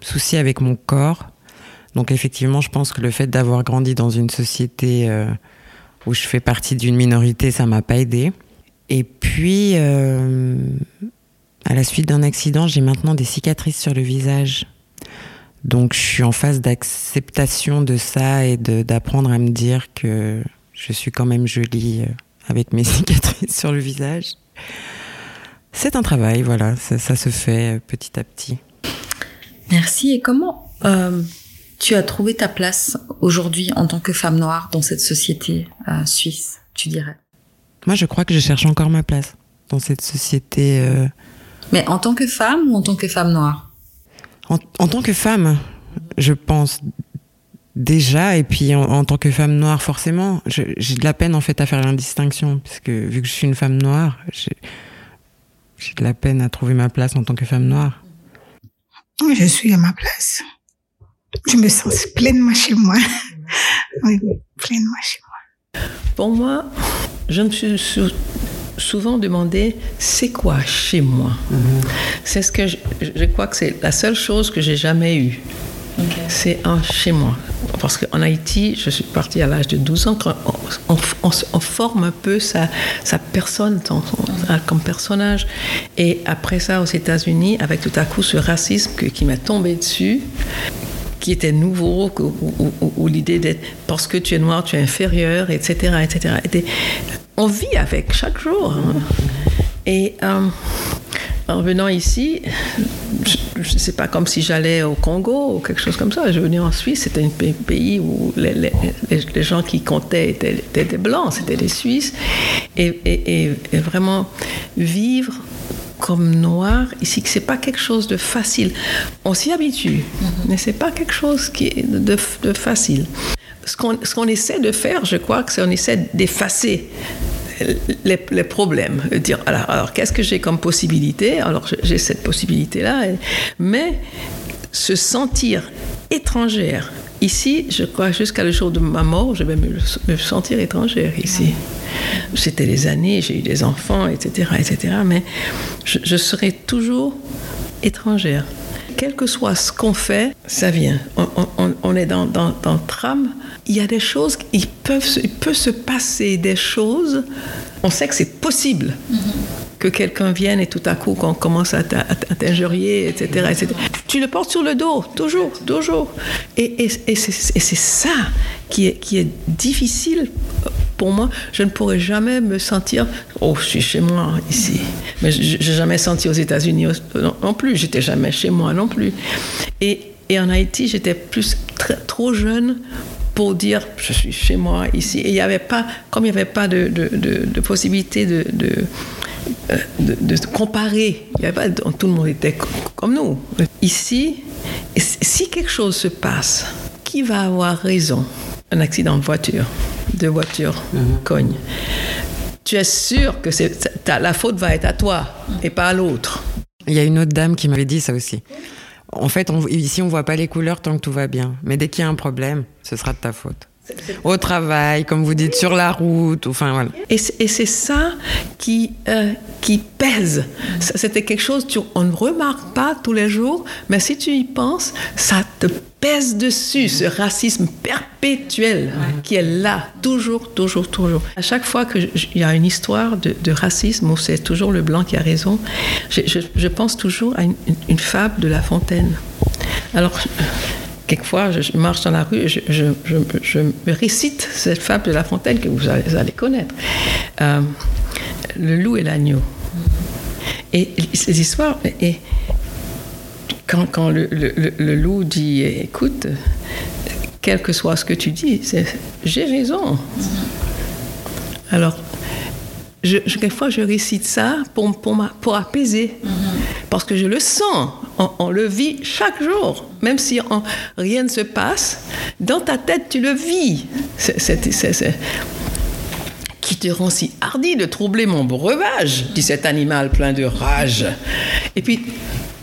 soucis avec mon corps. Donc effectivement, je pense que le fait d'avoir grandi dans une société où je fais partie d'une minorité, ça m'a pas aidé. Et puis, euh, À la suite d'un accident, j'ai maintenant des cicatrices sur le visage. Donc je suis en phase d'acceptation de ça et d'apprendre à me dire que je suis quand même jolie euh, avec mes cicatrices sur le visage. C'est un travail, voilà, ça, se fait euh, petit à petit.
Merci. Et comment tu as trouvé ta place aujourd'hui en tant que femme noire dans cette société suisse, tu dirais?
Moi, je crois que je cherche encore ma place dans cette société.
Mais en tant que femme ou en tant que femme noire?
En, tant que femme, je pense déjà, et puis en, tant que femme noire, forcément, j'ai de la peine en fait à faire distinction, parce que vu que je suis une femme noire, j'ai de la peine à trouver ma place en tant que femme noire.
Je suis à ma place. Je me sens pleinement chez moi. oui, pleinement chez moi.
Pour moi, je me suis souvent demandé c'est quoi chez moi? Mhm. C'est ce que je, crois que c'est la seule chose que j'ai jamais eue. C'est un chez moi. Parce qu'en Haïti, je suis partie à l'âge de 12 ans, on, on, forme un peu sa, sa personne comme personnage. Et après ça, aux États-Unis, avec tout à coup ce racisme qui m'est tombé dessus, qui était nouveau, ou, l'idée d'être parce que tu es noir, tu es inférieur, etc. etc. on vit avec chaque jour. Hein. Et euh, en venant ici, je ne sais pas comme si j'allais au Congo ou quelque chose comme ça. Je venais en Suisse, c'était un pays où les, gens qui comptaient étaient, des blancs, c'était des Suisses. et, vraiment vivre comme noir ici, que c'est pas quelque chose de facile. On s'y habitue, mhm. mais c'est pas quelque chose qui est de, facile. Ce qu'on essaie de faire, je crois, c'est qu'on essaie d'effacer les, problèmes. Dire, alors, alors qu'est-ce que j'ai comme possibilité? Alors, j'ai cette possibilité-là, mais se sentir étrangère. Ici, je crois, jusqu'à le jour de ma mort, je vais me, sentir étrangère ici. C'était les années, j'ai eu des enfants, etc., etc., mais je, serai toujours étrangère. Quel que soit ce qu'on fait, ça vient. On, est dans, dans, dans, le tram, il y a des choses, il, peuvent, il peut se passer des choses, on sait que c'est possible. Mm-hmm que quelqu'un vienne et tout à coup qu'on commence à t'injurier, etc., etc. Tu le portes sur le dos, toujours, toujours. Et, c'est ça qui est, difficile pour moi. Je ne pourrais jamais me sentir, oh, je suis chez moi ici. Mais je n'ai jamais senti aux États-Unis non, plus. J'étais jamais chez moi non plus. Et, en Haïti, j'étais plus trop jeune pour dire je suis chez moi ici. Et il n'y avait pas, comme il n'y avait pas de possibilité de, euh, de, comparer. Il y avait pas, tout le monde était comme nous. Ici, si quelque chose se passe, qui va avoir raison? Un accident de voiture, de voiture mhm. cogne. Tu es sûr que la faute va être à toi et pas à l'autre.
Il y a une autre dame qui m'avait dit ça aussi. En fait, ici, on voit pas les couleurs tant que tout va bien. Mais dès qu'il y a un problème, ce sera de ta faute au travail, comme vous dites, sur la route, enfin voilà.
Et c'est ça qui, euh, qui pèse. C'était quelque chose qu'on ne remarque pas tous les jours, mais si tu y penses, ça te pèse dessus, ce racisme perpétuel qui est là, toujours, toujours, toujours. À chaque fois qu'il y a une histoire de, racisme où c'est toujours le blanc qui a raison, je, pense toujours à une, une fable de La Fontaine. Alors, quelquefois, je marche dans la rue et je, me récite cette fable de La Fontaine que vous allez, connaître. Euh, le loup et l'agneau. Et ces histoires, et quand, quand le, loup dit écoute, quel que soit ce que tu dis, j'ai raison. Alors, je, quelquefois, je récite ça pour, pour, pour apaiser. Parce que je le sens, on, le vit chaque jour. Même si rien ne se passe, dans ta tête, tu le vis. C'est, qui te rend si hardi de troubler mon breuvage, dit cet animal plein de rage. Et puis,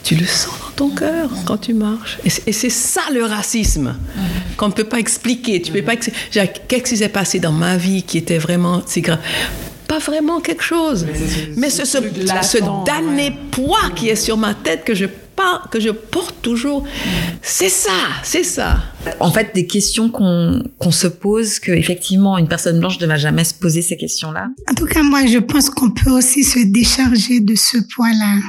tu le sens dans ton cœur quand tu marches. Et c'est ça le racisme qu'on ne peut pas expliquer. Tu peux pas Qu'est-ce qui s'est passé dans ma vie qui était vraiment si grave? Pas vraiment quelque chose. Mais c'est ce, ce, damné poids qui est sur ma tête que je pas, que je porte toujours. C'est ça, c'est ça.
En fait, des questions qu'on se pose, que effectivement une personne blanche ne va jamais se poser ces questions-là.
En tout cas, moi, je pense qu'on peut aussi se décharger de ce poids-là.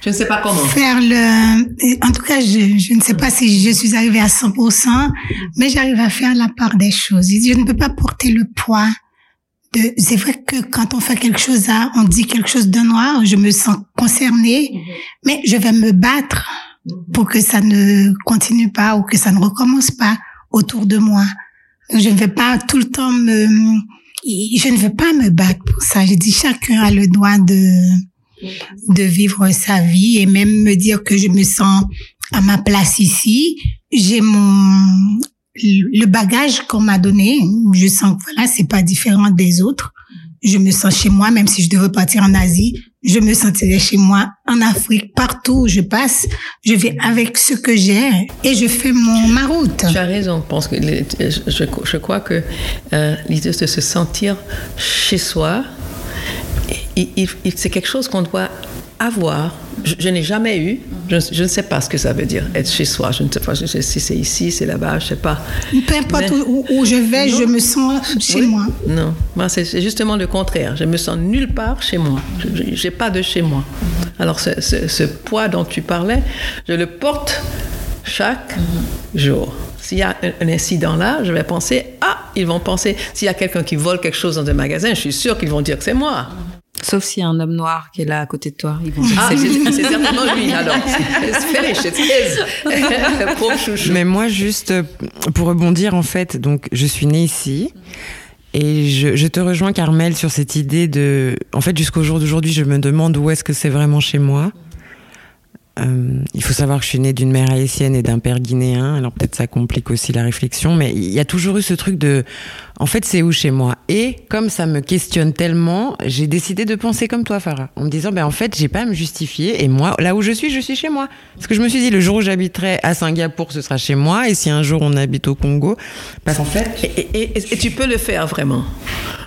Je ne sais pas comment.
Faire le, en tout cas, je, je ne sais pas si je suis arrivée à 100%, mais j'arrive à faire la part des choses. Je ne peux pas porter le poids c'est vrai que quand on fait quelque chose, à, on dit quelque chose de noir, je me sens concernée, mais je vais me battre pour que ça ne continue pas ou que ça ne recommence pas autour de moi. Je ne vais pas tout le temps me, je ne veux pas me battre pour ça. Je dis chacun a le droit de, de vivre sa vie et même me dire que je me sens à ma place ici. J'ai mon, le bagage qu'on m'a donné. Je sens que voilà, c'est pas différent des autres. Je me sens chez moi, même si je devais partir en Asie, je me sentirais chez moi en Afrique, partout où je passe. Je vais avec ce que j'ai et je fais mon ma route.
Tu as raison. Je pense que je, je crois que euh, l'idée de se sentir chez soi, c'est quelque chose qu'on doit avoir. Je, n'ai jamais eu. Je, ne sais pas ce que ça veut dire être chez soi. Je ne sais pas si c'est ici, c'est là-bas, je ne sais pas.
Peu importe où, je vais, je me sens chez moi.
Non, moi c'est justement le contraire. Je me sens nulle part chez moi. Je n'ai pas de chez moi. Alors ce, ce, poids dont tu parlais, je le porte chaque jour. S'il y a un incident là, je vais penser, ah, ils vont penser, s'il y a quelqu'un qui vole quelque chose dans un magasin, je suis sûr qu'ils vont dire que c'est moi.
Sauf s'il y a un homme noir qui est là à côté de toi. Ils vont
ah, c'est certainement lui, alors.
Mais moi, juste pour rebondir, en fait, donc, je suis née ici. Et je, je, te rejoins, Carmel, sur cette idée de. En fait, jusqu'au jour d'aujourd'hui, je me demande où est-ce que c'est vraiment chez moi. Euh, il faut savoir que je suis née d'une mère haïtienne et d'un père guinéen, alors peut-être ça complique aussi la réflexion, mais il y a toujours eu ce truc de, en fait, c'est où chez moi? Et comme ça me questionne tellement, j'ai décidé de penser comme toi, Farah, en me disant, ben en fait, j'ai pas à me justifier, et moi, là où je suis, je suis chez moi. Parce que je me suis dit, le jour où j'habiterai à Singapour, ce sera chez moi, et si un jour on habite au Congo, parce qu'en fait...
Et, et, tu peux le faire vraiment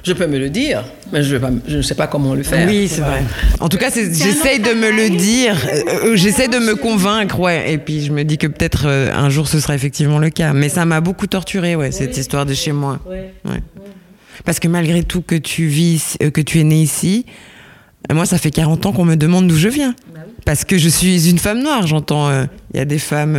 Je peux me le dire, mais je, pas, je ne sais pas comment le faire.
Oui, c'est vrai. En tout cas, j'essaye de me le dire, euh, euh, j'essaie de me convaincre, ouais, et puis je me dis que peut-être euh, un jour ce sera effectivement le cas. Mais ça m'a beaucoup torturé, ouais, cette histoire de chez moi. Ouais. Parce que malgré tout que tu vis, que tu es né ici, moi, ça fait 40 ans qu'on me demande d'où je viens. Bah Parce que je suis une femme noire, j'entends. Il y a des femmes.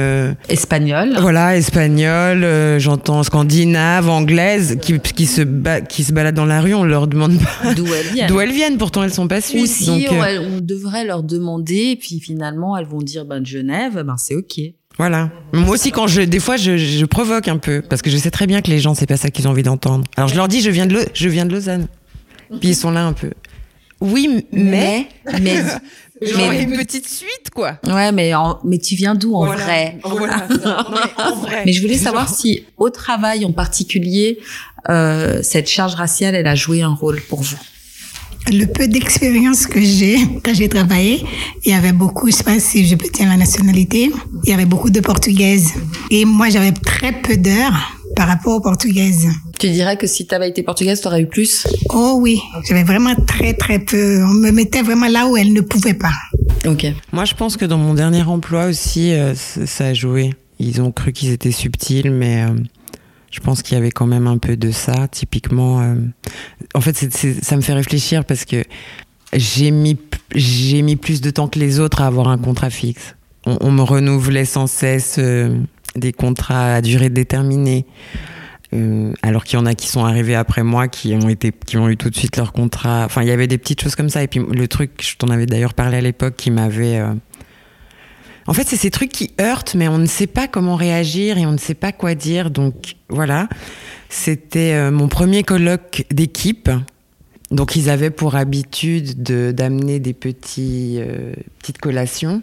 espagnoles.
Voilà, espagnoles, j'entends scandinaves, anglaises, qui, qui, se qui se baladent dans la rue, on leur demande pas.
D'où elles viennent.
D'où elles viennent, pourtant elles sont pas suisses.
Ou si on, devrait leur demander, et puis finalement elles vont dire ben, de Genève, ben, c'est OK.
Voilà. Moi aussi, quand je, des fois, je, je, provoque un peu parce que je sais très bien que les gens, c'est pas ça qu'ils ont envie d'entendre. Alors je leur dis, je viens de, Le, je viens de Lausanne. Puis ils sont là un peu. Oui, mais.
Mais.
mais, une petite suite, quoi.
Ouais, mais mais tu viens d'où en vrai?
Voilà. en vrai.
Mais je voulais savoir si, au travail en particulier, euh, cette charge raciale, elle a joué un rôle pour vous?
Le peu d'expérience que j'ai quand j'ai travaillé, il y avait beaucoup, je sais pas si je peux dire la nationalité, il y avait beaucoup de portugaises. Et moi, j'avais très peu d'heures par rapport aux portugaises.
Tu dirais que si tu avais été portugaise, tu aurais eu plus?
Oh oui, j'avais vraiment très très peu. On me mettait vraiment là où elle ne pouvait pas.
Ok.
Moi, je pense que dans mon dernier emploi aussi, euh, ça a joué. Ils ont cru qu'ils étaient subtils, mais euh, je pense qu'il y avait quand même un peu de ça. Typiquement, euh, en fait, ça me fait réfléchir parce que j'ai mis, mis plus de temps que les autres à avoir un contrat fixe. On, me renouvelait sans cesse euh, des contrats à durée déterminée. Euh, alors qu'il y en a qui sont arrivés après moi, qui ont été, qui ont eu tout de suite leur contrat. Enfin, il y avait des petites choses comme ça. Et puis le truc, je t'en avais d'ailleurs parlé à l'époque, qui m'avait en fait, c'est ces trucs qui heurtent, mais on ne sait pas comment réagir et on ne sait pas quoi dire. Donc voilà, c'était euh, mon premier colloque d'équipe. Donc ils avaient pour habitude d'amener des petits, euh, petites collations.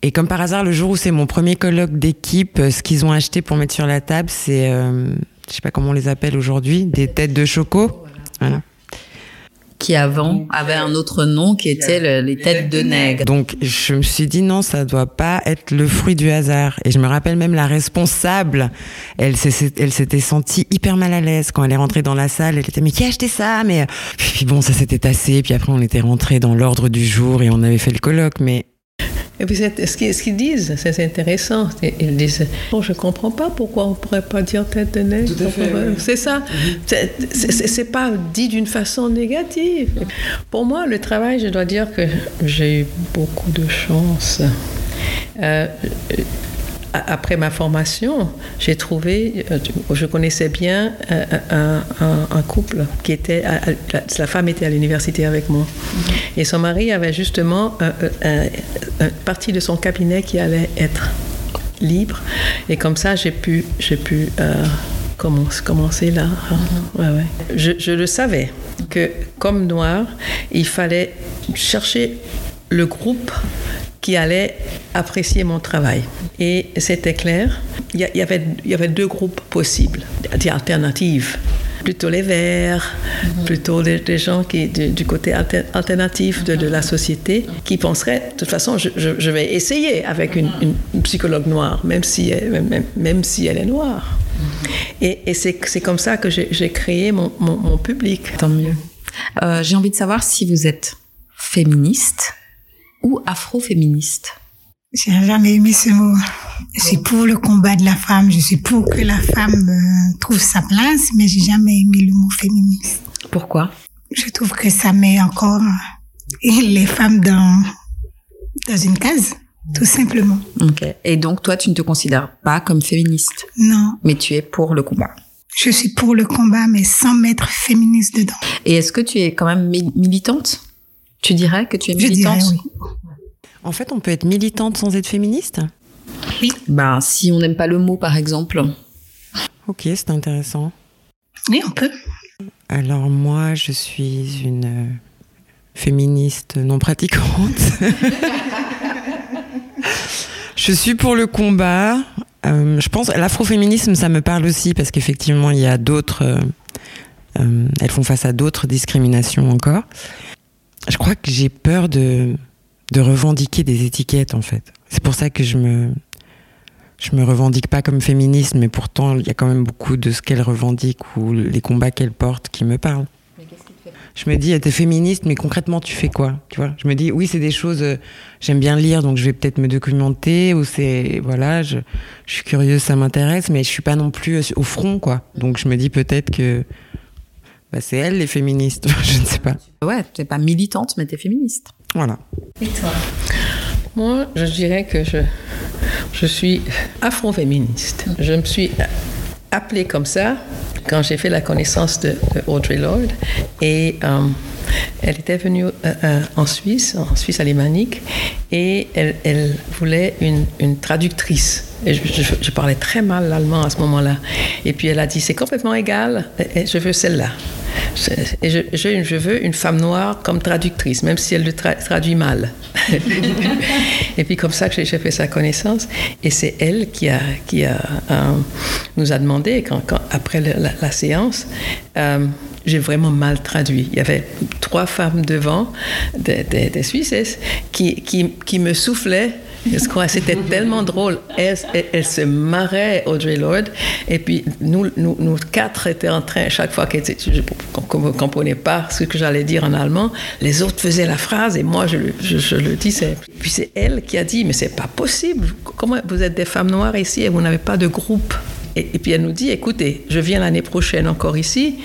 Et comme par hasard, le jour où c'est mon premier colloque d'équipe, ce qu'ils ont acheté pour mettre sur la table, c'est, euh, je sais pas comment on les appelle aujourd'hui, des têtes de choco. Voilà
qui avant avait un autre nom qui était les têtes de nègre.
Donc je me suis dit non, ça doit pas être le fruit du hasard. Et je me rappelle même la responsable, elle s'était sentie hyper mal à l'aise quand elle est rentrée dans la salle. Elle était mais qui a acheté ça? Mais puis bon, ça s'était tassé. Puis après on était rentré dans l'ordre du jour et on avait fait le colloque. Mais
Et puis ce qu'ils disent, c'est intéressant. Ils disent bon, Je ne comprends pas pourquoi on ne pourrait pas dire tête de nez. C'est ça. Mhm. C'est pas dit d'une façon négative. Pour moi, le travail, je dois dire que j'ai eu beaucoup de chance. Euh, après ma formation, j'ai trouvé, euh, je connaissais bien euh, un, couple qui était, la femme était à l'université avec moi. Et son mari avait justement une partie de son cabinet qui allait être libre. Et comme ça, j'ai pu, j'ai pu commencer là. Je, je le savais que comme noir, il fallait chercher le groupe qui allait apprécier mon travail. Et c'était clair. Il y, avait, il y avait deux groupes possibles, des alternatives. Plutôt les verts, mhm. plutôt des, gens qui, du, côté alternatif de, la société, qui penseraient, de toute façon, je, vais essayer avec une, psychologue noire, même si elle, même, si elle est noire. Mhm. Et, c'est comme ça que j'ai créé mon, mon, public.
Tant mieux. Euh, j'ai envie de savoir si vous êtes féministe ou afroféministe
J'ai jamais aimé ce mot. Je suis pour le combat de la femme, je suis pour que la femme euh, trouve sa place, mais j'ai jamais aimé le mot féministe.
Pourquoi?
Je trouve que ça met encore les femmes dans, dans une case, tout simplement.
Ok. Et donc, toi, tu ne te considères pas comme féministe?
Non.
Mais tu es pour le combat
Je suis pour le combat, mais sans mettre féministe dedans.
Et est-ce que tu es quand même militante? Tu dirais que tu es militante?
oui.
En fait, on peut être militante sans être féministe?
Oui.
Ben, si on n'aime pas le mot, par exemple.
Ok, c'est intéressant.
Oui, on peut.
Alors moi, je suis une euh, féministe non pratiquante. je suis pour le combat. Euh, je pense l'afroféminisme, ça me parle aussi parce qu'effectivement, il y a d'autres. Euh, elles font face à d'autres discriminations encore je crois que j'ai peur de, de revendiquer des étiquettes, en fait. C'est pour ça que je me, je me revendique pas comme féministe, mais pourtant, il y a quand même beaucoup de ce qu'elle revendique ou les combats qu'elle porte qui me parlent. Je me dis, t'es féministe, mais concrètement, tu fais quoi? Tu vois? Je me dis, oui, c'est des choses. Euh, j'aime bien lire, donc je vais peut-être me documenter. Ou c'est voilà, je, je, suis curieuse, ça m'intéresse, mais je suis pas non plus au front, quoi. Donc je me dis peut-être que bah, c'est elle les féministes, je ne sais pas.
Ouais, tu n'es pas militante, mais tu es féministe.
Voilà.
Et toi?
Moi, je dirais que je, je suis afro-féministe. Je me suis appelée comme ça quand j'ai fait la connaissance de, Audrey Lorde. Et euh, elle était venue euh, euh, en Suisse, en Suisse alémanique, et elle, voulait une, traductrice et je, parlais très mal l'allemand à ce moment-là. Et puis elle a dit, c'est complètement égal, je veux celle-là. Et je, veux une femme noire comme traductrice, même si elle le traduit mal. et puis comme ça que j'ai fait sa connaissance. Et c'est elle qui, a, qui a, euh, nous a demandé, après la, séance, j'ai vraiment mal traduit. Il y avait trois femmes devant, des, Suisses, qui, qui, qui me soufflaient c'était tellement drôle. Elle, elle, se marrait, Audrey Lord. Et puis, nous, nous, nous quatre étaient en train, chaque fois qu'on ne comprenait pas ce que j'allais dire en allemand, les autres faisaient la phrase et moi, je, je, je le disais. Puis c'est elle qui a dit, mais c'est pas possible. Comment vous êtes des femmes noires ici et vous n'avez pas de groupe? Et, puis elle nous dit, écoutez, je viens l'année prochaine encore ici.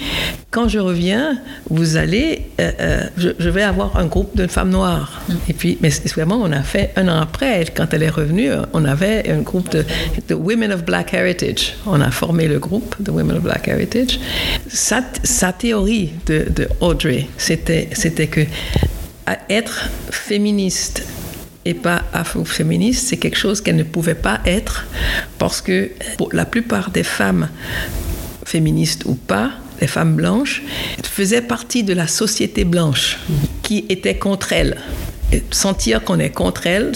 Quand je reviens, vous allez, euh, euh, je, vais avoir un groupe de femmes noires. Mm. Et puis, mais vraiment, on a fait un an après, quand elle est revenue, on avait un groupe de, Women of Black Heritage. On a formé le groupe de Women of Black Heritage. Sa, sa théorie de, de Audrey, c'était, c'était que être féministe et pas afro-féministe, c'est quelque chose qu'elle ne pouvait pas être parce que pour la plupart des femmes féministes ou pas, les femmes blanches, faisaient partie de la société blanche qui était contre elle. sentir qu'on est contre elle,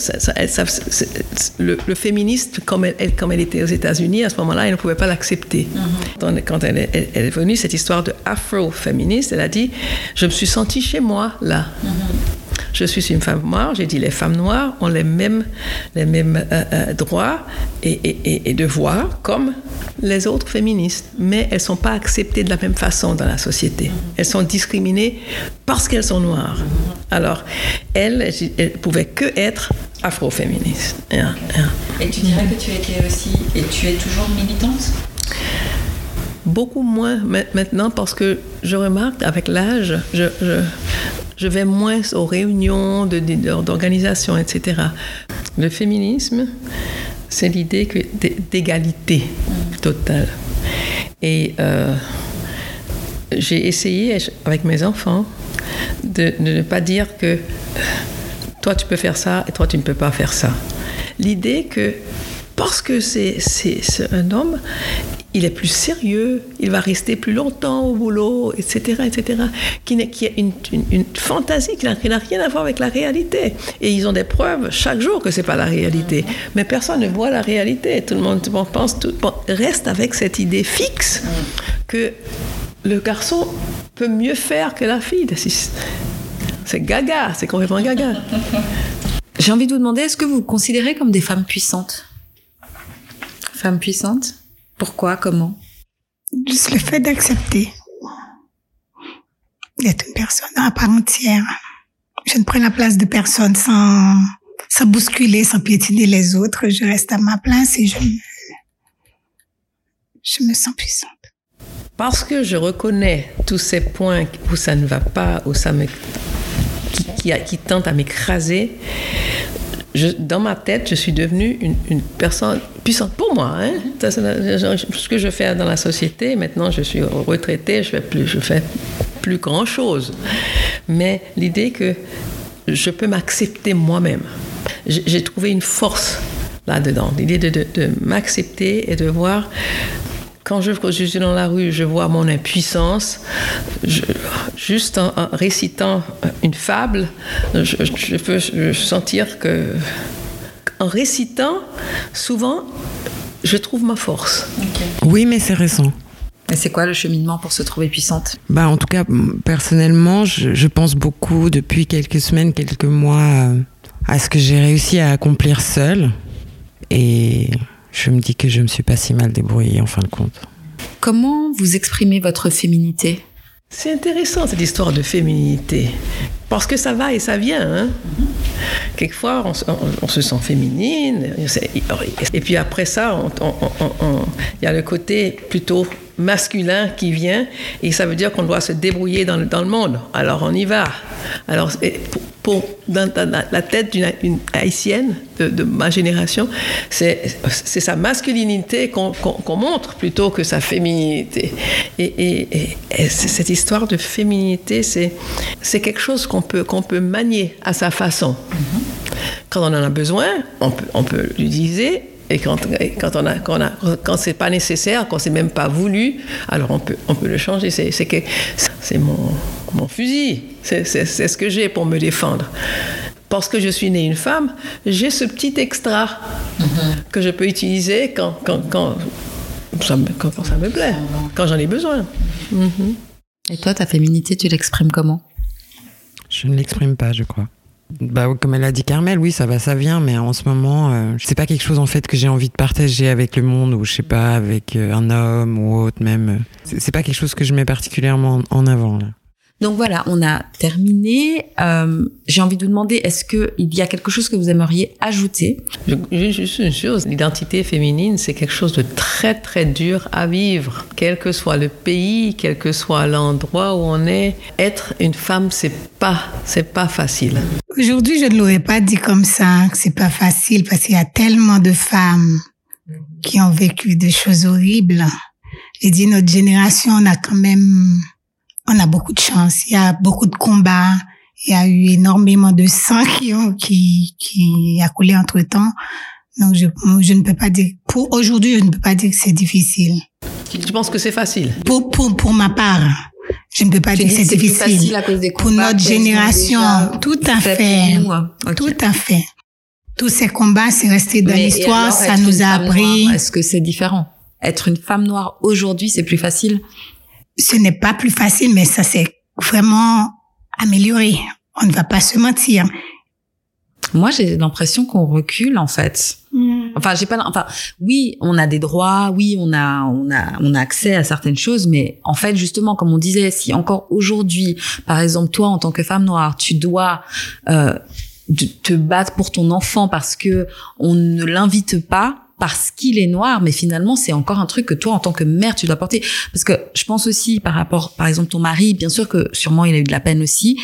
le, féministe, comme elle, comme elle était aux États-Unis, à ce moment-là, elle ne pouvait pas l'accepter. Mm-hmm. Quand elle, est venue, cette histoire de afro-féministe, elle a dit Je me suis sentie chez moi là. Mm-hmm. Je suis une femme noire, j'ai dit les femmes noires ont les mêmes, les mêmes euh, euh, droits et, devoirs comme les autres féministes, mais elles ne sont pas acceptées de la même façon dans la société. Elles sont discriminées parce qu'elles sont noires. Alors, elles, elles pouvaient que être Afroféministe.
Et tu dirais que tu étais aussi, et tu es toujours militante?
Beaucoup moins maintenant parce que je remarque avec l'âge, je, vais moins aux réunions d'organisations, etc. Le féminisme, c'est l'idée d'égalité totale. Et euh, j'ai essayé avec mes enfants de, ne pas dire que toi tu peux faire ça et toi tu ne peux pas faire ça. L'idée que parce que c'est un homme, il est plus sérieux, il va rester plus longtemps au boulot, etc., etc., qui, est une, fantaisie qui n'a rien à voir avec la réalité. Et ils ont des preuves chaque jour que c'est pas la réalité. Mais personne ne voit la réalité. Tout le monde pense, reste avec cette idée fixe que le garçon peut mieux faire que la fille. C'est gaga, c'est complètement gaga.
J'ai envie de vous demander, est-ce que vous considérez comme des femmes puissantes? Femmes puissantes? Pourquoi? Comment?
Juste le fait d'accepter d'être une personne à part entière. Je ne prends la place de personne sans, sans bousculer, sans piétiner les autres. Je reste à ma place et je je me sens puissante.
Parce que je reconnais tous ces points où ça ne va pas, où ça me, qui, qui, tente à m'écraser, dans ma tête, je suis devenue une, personne puissante pour moi. Hein. ce que je fais dans la société, maintenant je suis retraitée, je fais plus, je fais plus grand chose. Mais l'idée que je peux m'accepter moi-même, j'ai trouvé une force là-dedans. L'idée de, de m'accepter et de voir quand je, suis dans la rue, je vois mon impuissance. juste en, récitant une fable, je, peux sentir que, en récitant, souvent, je trouve ma force.
Oui, mais c'est récent.
Et c'est quoi le cheminement pour se trouver puissante?
Bah, En tout cas, personnellement, je, je, pense beaucoup depuis quelques semaines, quelques mois euh, à ce que j'ai réussi à accomplir seule. Et je me dis que je me suis pas si mal débrouillée en fin de compte.
Comment vous exprimez votre féminité?
C'est intéressant cette histoire de féminité. Parce que ça va et ça vient. Hein. Quelquefois, on, se sent féminine. Et puis après ça, il y a le côté plutôt masculin qui vient. Et ça veut dire qu'on doit se débrouiller dans, dans le monde. Alors on y va. Alors, dans, la tête d'une haïtienne de, ma génération, c'est sa masculinité qu'on montre plutôt que sa féminité. Et, cette histoire de féminité, c'est quelque chose qu'on peut, qu'on peut manier à sa façon. Quand on en a besoin, on peut, on peut l'utiliser et quand, quand, on a, quand, quand c'est pas nécessaire, quand c'est même pas voulu, alors on peut, on peut le changer. C'est, c'est, mon, mon fusil. C'est, ce que j'ai pour me défendre. Parce que je suis née une femme, j'ai ce petit extra mm-hmm. que je peux utiliser quand, quand, quand, ça, me, quand, ça me plaît, quand j'en ai besoin.
Mm-hmm. Et toi, ta féminité, tu l'exprimes comment?
Je ne l'exprime pas, je crois. Bah, comme elle a dit Carmel, oui, ça va, ça vient, mais en ce moment, euh, c'est pas quelque chose en fait que j'ai envie de partager avec le monde ou je sais pas avec euh, un homme ou autre même. C'est pas quelque chose que je mets particulièrement en avant là.
Donc voilà, on a terminé. Euh, J'ai envie de vous demander, est-ce qu'il y a quelque chose que vous aimeriez ajouter?
Juste une chose, l'identité féminine, c'est quelque chose de très très dur à vivre. Quel que soit le pays, quel que soit l'endroit où on est, être une femme, c'est pas, c'est pas facile.
Aujourd'hui, je ne l'aurais pas dit comme ça, que c'est pas facile, parce qu'il y a tellement de femmes qui ont vécu des choses horribles. J'ai dit, notre génération, on a quand même on a beaucoup de chance. Il y a beaucoup de combats. Il y a eu énormément de sang qui, ont, qui, qui a coulé entre temps. Donc, je, je ne peux pas dire, pour aujourd'hui, je ne peux pas dire que c'est difficile.
Tu penses que c'est facile?
Pour, pour, pour ma part. Je ne peux pas dire que c'est difficile.
à cause des
pour notre génération, tout à fait. Tout à fait. Tous ces combats, c'est resté dans l'histoire, ça nous a appris.
Est-ce que c'est différent? Être une femme noire aujourd'hui, c'est plus facile?
Ce n'est pas plus facile, mais ça s'est vraiment amélioré. On ne va pas se mentir.
Moi, j'ai l'impression qu'on recule en fait. Hmm. Enfin, j'ai pas. Enfin, oui, on a des droits, oui, on a, on a, on a accès à certaines choses, mais en fait, justement, comme on disait, si encore aujourd'hui, par exemple, toi, en tant que femme noire, tu dois euh, te battre pour ton enfant parce que on ne l'invite pas parce qu'il est noir, mais finalement c'est encore un truc que toi en tant que mère tu dois porter. Parce que je pense aussi par rapport, par exemple ton mari, bien sûr que sûrement il a eu de la peine aussi,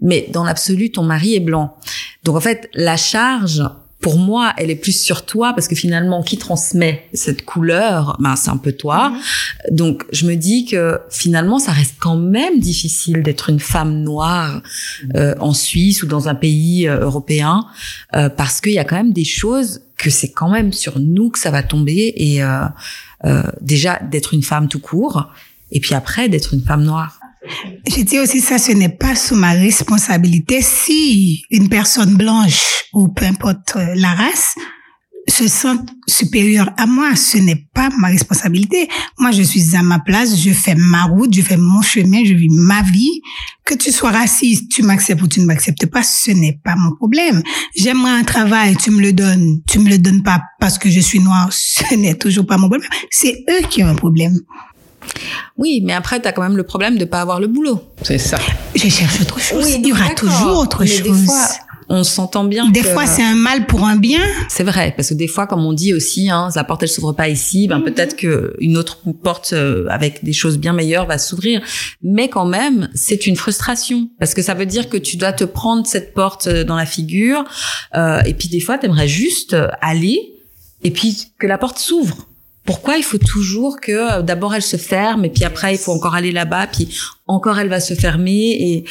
mais dans l'absolu ton mari est blanc. Donc en fait la charge pour moi, elle est plus sur toi parce que finalement, qui transmet cette couleur, ben c'est un peu toi.
Mhm.
Donc je me dis que finalement, ça reste quand même difficile d'être une femme noire euh, en Suisse ou dans un pays euh, européen euh, parce qu'il y a quand même des choses que c'est quand même sur nous que ça va tomber et euh, euh, déjà d'être une femme tout court et puis après d'être une femme noire.
Je dis aussi ça, ce n'est pas sous ma responsabilité si une personne blanche ou peu importe euh, la race se sent supérieure à moi. Ce n'est pas ma responsabilité. Moi, je suis à ma place, je fais ma route, je fais mon chemin, je vis ma vie. Que tu sois raciste, tu m'acceptes ou tu ne m'acceptes pas, ce n'est pas mon problème. J'aimerais un travail, tu me le donnes, tu me le donnes pas parce que je suis noire, ce n'est toujours pas mon problème. C'est eux qui ont un problème.
Oui, mais après, tu as quand même le problème de pas avoir le boulot.
C'est ça.
Je cherche autre chose.
Oui,
Il y aura toujours autre
Mais
chose.
Des fois, on s'entend bien.
Des
que-
fois, c'est un mal pour un bien.
C'est vrai, parce que des fois, comme on dit aussi, hein, la porte elle s'ouvre pas ici, ben peut-être que une autre porte euh, avec des choses bien meilleures va s'ouvrir. Mais quand même, c'est une frustration parce que ça veut dire que tu dois te prendre cette porte euh, dans la figure, euh, et puis des fois, t'aimerais juste euh, aller et puis que la porte s'ouvre. Pourquoi il faut toujours que euh, d'abord elle se ferme et puis après il faut encore aller là-bas puis encore elle va se fermer et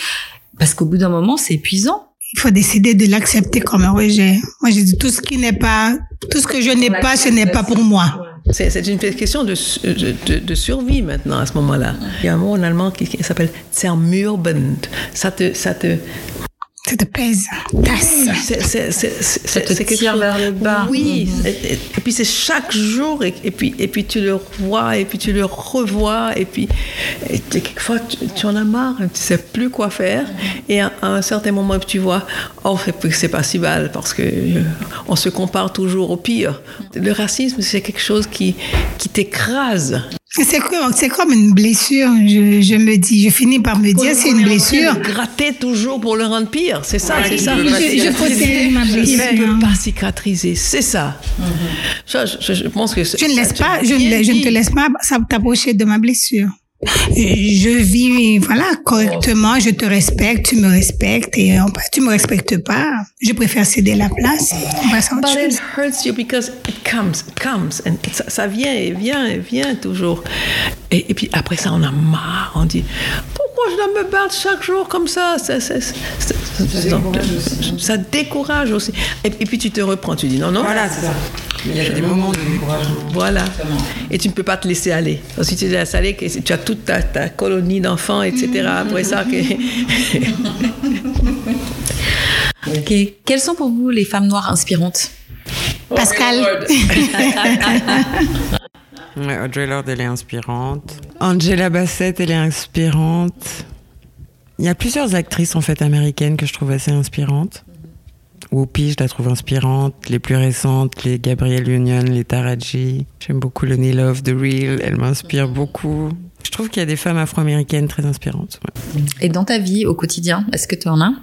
parce qu'au bout d'un moment c'est épuisant.
Il faut décider de l'accepter comme un rejet. Moi, j'ai dit tout ce qui n'est pas, tout ce que je n'ai pas, ce n'est pas pour moi.
C'est une question de, de- de survie maintenant à ce moment-là. Il y a un mot en allemand qui, qui s'appelle Zermürbend. Ça te, ça te,
Ça te pèse. Tasse.
c'est, quelque
tire
chose-
vers le bas.
Oui. Et, et- et puis c'est chaque jour et, et puis et puis tu le vois et puis tu le revois et puis quelquefois tu, tu en as marre, tu sais plus quoi faire et à, à un certain moment tu vois oh c'est- c'est pas si mal parce que euh, on se compare toujours au pire. Le racisme c'est quelque chose qui qui t'écrase.
C'est comme, c'est comme une blessure. Je, je me dis, je finis par me dire, c'est une blessure.
Gratter toujours pour le rendre pire, c'est ça, c'est ça.
Je, ma
Il ne
blessure.
peut pas cicatriser, c'est ça. Ça, je, je- pense que
Je ne laisse pas, je ne, je ne te laisse pas t'approcher de ma blessure. Je vis, voilà, correctement, je te respecte, tu me respectes, et en tu me respectes pas. Je préfère céder la place. On passe à autre
But
chose.
it hurts you because it comes, it comes, and ça, ça vient et vient et vient toujours. Et, et puis après ça, on a marre, on dit pourquoi je dois me battre chaque jour comme ça? Ça, ça, ça, ça- ça- ça décourage aussi. Et, et puis tu te reprends, tu dis non, non.
Voilà, c'est ça. Il y a des moments de découragement.
Voilà. Et tu ne peux pas te laisser aller. Parce que si tu te laisses aller, tu as toute ta, ta colonie d'enfants, etc. Après ça, que...
Ok. Quelles sont pour vous les femmes noires inspirantes?
Pascal.
Ouais, Audrey Lorde, elle est inspirante. Angela Bassett, elle est inspirante. Il y a plusieurs actrices en fait américaines que je trouve assez inspirantes. Whoopi, je la trouve inspirante. Les plus récentes, les Gabrielle Union, les Taraji. J'aime beaucoup le Love, The Real. Elle m'inspire beaucoup. Je trouve qu'il y a des femmes afro-américaines très inspirantes. ouais.
Et dans ta vie au quotidien, est-ce que tu en as?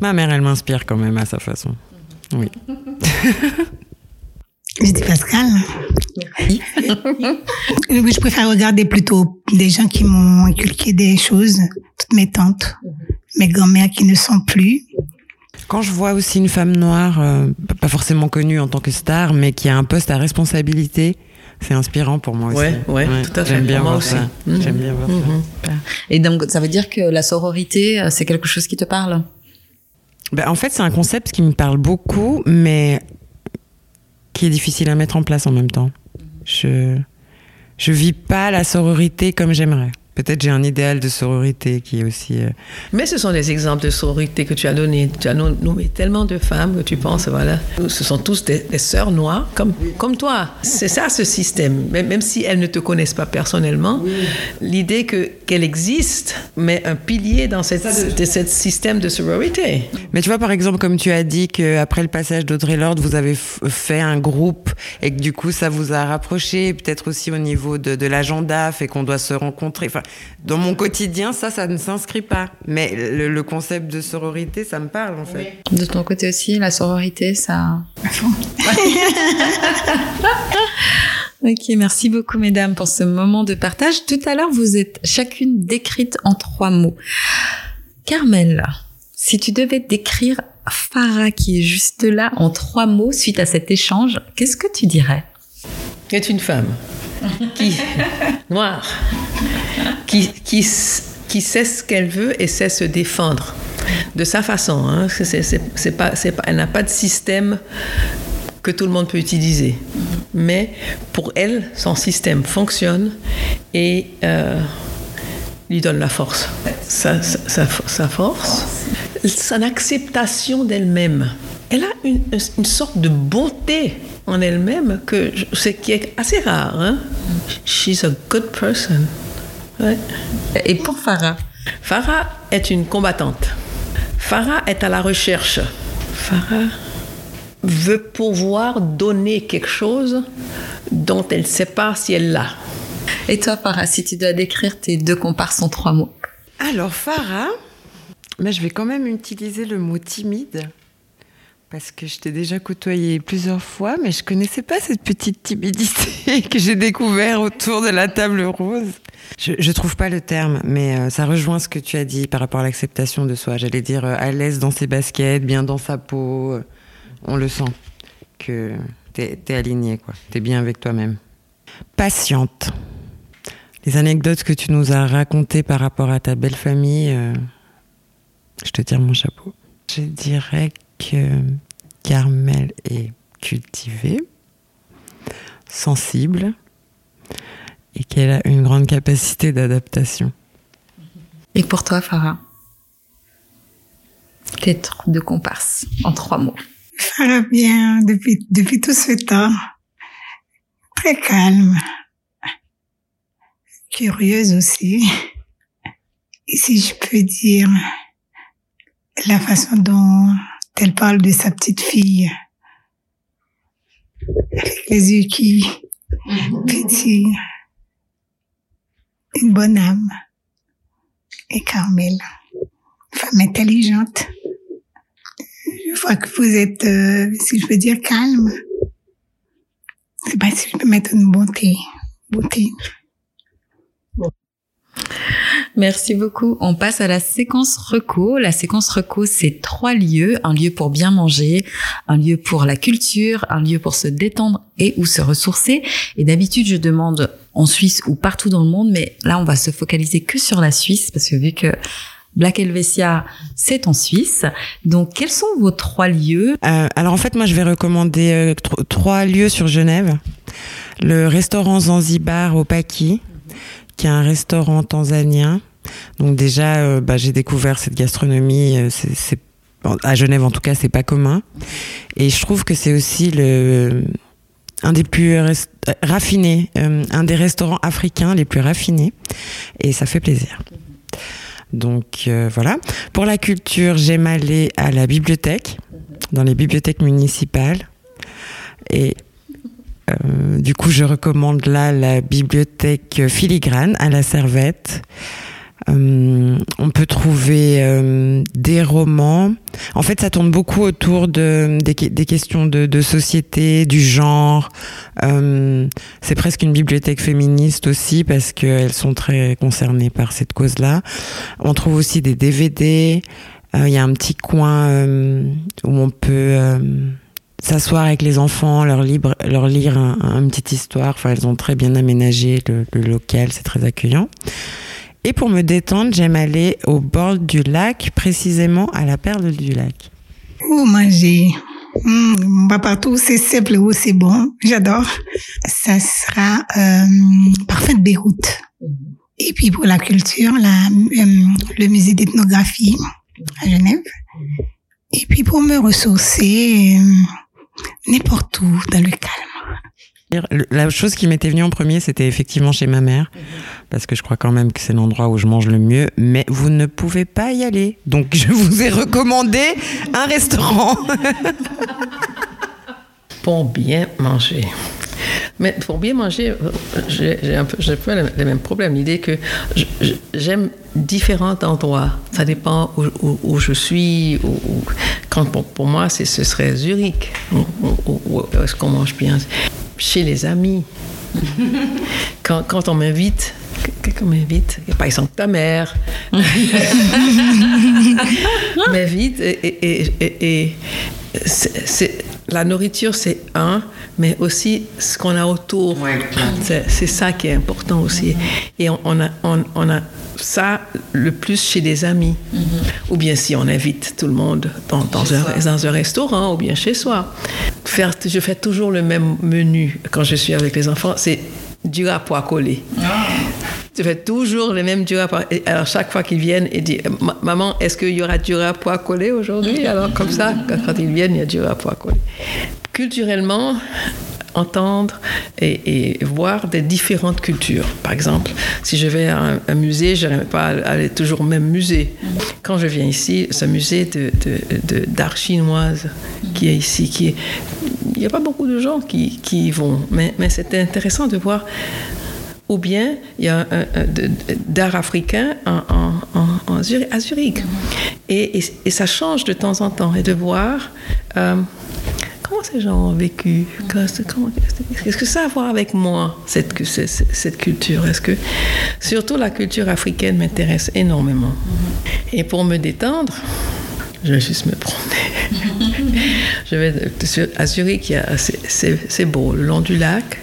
Ma mère, elle m'inspire quand même à sa façon. Oui.
Je dis Pascal. Oui, je préfère regarder plutôt des gens qui m'ont inculqué des choses, toutes mes tantes, mes grand-mères qui ne sont plus.
Quand je vois aussi une femme noire, euh, pas forcément connue en tant que star, mais qui a un poste à responsabilité, c'est inspirant pour moi aussi.
Ouais, ouais, tout à fait.
J'aime bien
moi
voir
aussi.
ça.
Mhm.
J'aime bien voir ça.
Et donc, ça veut dire que la sororité, euh, c'est quelque chose qui te parle?
Ben, en fait, c'est un concept qui me parle beaucoup, mais qui est difficile à mettre en place en même temps. Je je vis pas la sororité comme j'aimerais. Peut-être j'ai un idéal de sororité qui est aussi. euh,
Mais ce sont des exemples de sororité que tu as donné. Tu as nom- nommé tellement de femmes que tu penses, voilà. Ce sont tous des, des sœurs noires, comme, comme toi. C'est ça ce système. Même, même si elles ne te connaissent pas personnellement, l'idée que, qu'elle existe met un pilier dans cette, de ce système de sororité.
Mais tu vois, par exemple, comme tu as dit qu'après le passage d'Audrey Lorde, vous avez f- fait un groupe et que du coup, ça vous a rapproché, peut-être aussi au niveau de, de l'agenda, fait qu'on doit se rencontrer. Enfin, Dans mon quotidien, ça, ça ne s'inscrit pas. Mais le, le concept de sororité, ça me parle en fait.
De ton côté aussi, la sororité, ça. Ok, merci beaucoup mesdames pour ce moment de partage. Tout à l'heure, vous êtes chacune décrite en trois mots. Carmel, si tu devais décrire Farah qui est juste là en trois mots suite à cet échange, qu'est-ce que tu dirais?
Est une femme? Qui noire, qui, qui, qui sait ce qu'elle veut et sait se défendre de sa façon. Hein. Elle n'a pas de système que tout le monde peut utiliser. Mais pour elle, son système fonctionne et euh, lui donne la force. Sa, sa, sa force, son acceptation d'elle-même. Elle a une, une sorte de bonté en elle-même que c'est qui est assez rare. Hein? She's a good person. Ouais.
Et pour Farah?
Farah est une combattante. Farah est à la recherche. Farah veut pouvoir donner quelque chose dont elle ne sait pas si elle l'a.
Et toi, Farah, si tu dois décrire tes deux comparses en trois mots?
Alors, Farah, mais je vais quand même utiliser le mot timide. Parce que je t'ai déjà côtoyé plusieurs fois, mais je connaissais pas cette petite timidité que j'ai découvert autour de la table rose. Je, je trouve pas le terme, mais euh, ça rejoint ce que tu as dit par rapport à l'acceptation de soi. J'allais dire euh, à l'aise dans ses baskets, bien dans sa peau. euh, On le sent que t'es es aligné, quoi. T'es bien avec toi-même. Patiente. Les anecdotes que tu nous as racontées par rapport à ta belle famille, je te tire mon chapeau. Je dirais que Carmel est cultivée, sensible et qu'elle a une grande capacité d'adaptation.
Et pour toi, Farah Tes deux comparses en trois mots.
Farah bien depuis, depuis tout ce temps. Très calme. Curieuse aussi. Et si je peux dire, la façon dont elle parle de sa petite fille, avec les yeux qui pétillent, une bonne âme. Et Carmel, femme intelligente. Je vois que vous êtes, euh, si je peux dire, calme. Sais pas si je peux mettre une bonté. Beauté.
Merci beaucoup. On passe à la séquence reco. La séquence reco, c'est trois lieux. Un lieu pour bien manger, un lieu pour la culture, un lieu pour se détendre et ou se ressourcer. Et d'habitude, je demande en Suisse ou partout dans le monde, mais là, on va se focaliser que sur la Suisse parce que vu que Black Helvetia, c'est en Suisse. Donc, quels sont vos trois lieux?
Euh, alors en fait, moi, je vais recommander euh, tro- trois lieux sur Genève. Le restaurant Zanzibar au Paki, qui est un restaurant tanzanien. Donc déjà, euh, bah, j'ai découvert cette gastronomie. euh, à Genève, en tout cas, c'est pas commun. Et je trouve que c'est aussi un des plus raffinés, euh, un des restaurants africains les plus raffinés. Et ça fait plaisir. Donc voilà. Pour la culture, j'aime aller à la bibliothèque, dans les bibliothèques municipales. Et du coup, je recommande là la bibliothèque Filigrane à la Servette. Euh, on peut trouver euh, des romans. En fait, ça tourne beaucoup autour de, des, des questions de, de société, du genre. Euh, c'est presque une bibliothèque féministe aussi parce qu'elles sont très concernées par cette cause-là. On trouve aussi des DVD. Euh, Il y a un petit coin euh, où on peut s'asseoir avec les enfants, leur, libre, leur lire un, un- petite histoire. Enfin, elles ont très bien aménagé le, le local, c'est très accueillant. Et pour me détendre, j'aime aller au bord du lac, précisément à la perle du lac.
Ou manger. Pas partout, c'est simple ou c'est bon. J'adore. Ça sera euh, parfait de Beyrouth. Et puis pour la culture, la, euh, le musée d'ethnographie à Genève. Et puis pour me ressourcer, euh, n'importe où, dans le calme.
Le- La chose qui m'était venue en premier, c'était effectivement chez ma mère, parce que je crois quand même que c'est l'endroit où je mange le mieux, mais vous ne pouvez pas y aller. Donc je vous ai recommandé un restaurant.
Pour bien manger. Mais pour bien manger, j'ai un peu, peu les mêmes problèmes. L'idée que j'aime différents endroits. Ça dépend où, je suis. quand pour, moi, ce serait Zurich, où, est-ce qu'on mange bien. Chez les amis. quand, quand on m'invite, quelqu'un m'invite, par exemple ta mère, m'invite et, et, et, et c'est la nourriture, c'est un, mais aussi ce qu'on a autour. c'est ça qui est important aussi. Et on, a, on, a ça le plus chez des amis. Mm-hmm. Ou bien si on invite tout le monde dans, dans, un, dans un, restaurant ou bien chez soi. Faire, je fais toujours le même menu quand je suis avec les enfants. C'est du à pois collé. Ah. Je fais toujours le même du à pois. Alors chaque fois qu'ils viennent, ils disent Maman, est-ce qu'il y aura du à pois collé aujourd'hui? Alors comme ça, quand ils viennent, il y a du à pois collé. Culturellement, entendre et, voir des différentes cultures. Par exemple, si je vais à un, musée, je n'aime pas aller toujours au même musée. Quand je viens ici, ce musée d'art de, chinoise qui est ici, qui il n'y a pas beaucoup de gens qui, y vont, mais, mais c'était intéressant de voir ou bien il y a d'art africain à Zurich. Et, et, ça change de temps en temps. Et de voir euh, comment ces gens ont vécu? Qu'est-ce que ça a à voir avec moi, cette, culture? Surtout la culture africaine m'intéresse énormément. Et pour me détendre, je vais juste me promener. je vais à Zurich, c'est beau, le long du lac.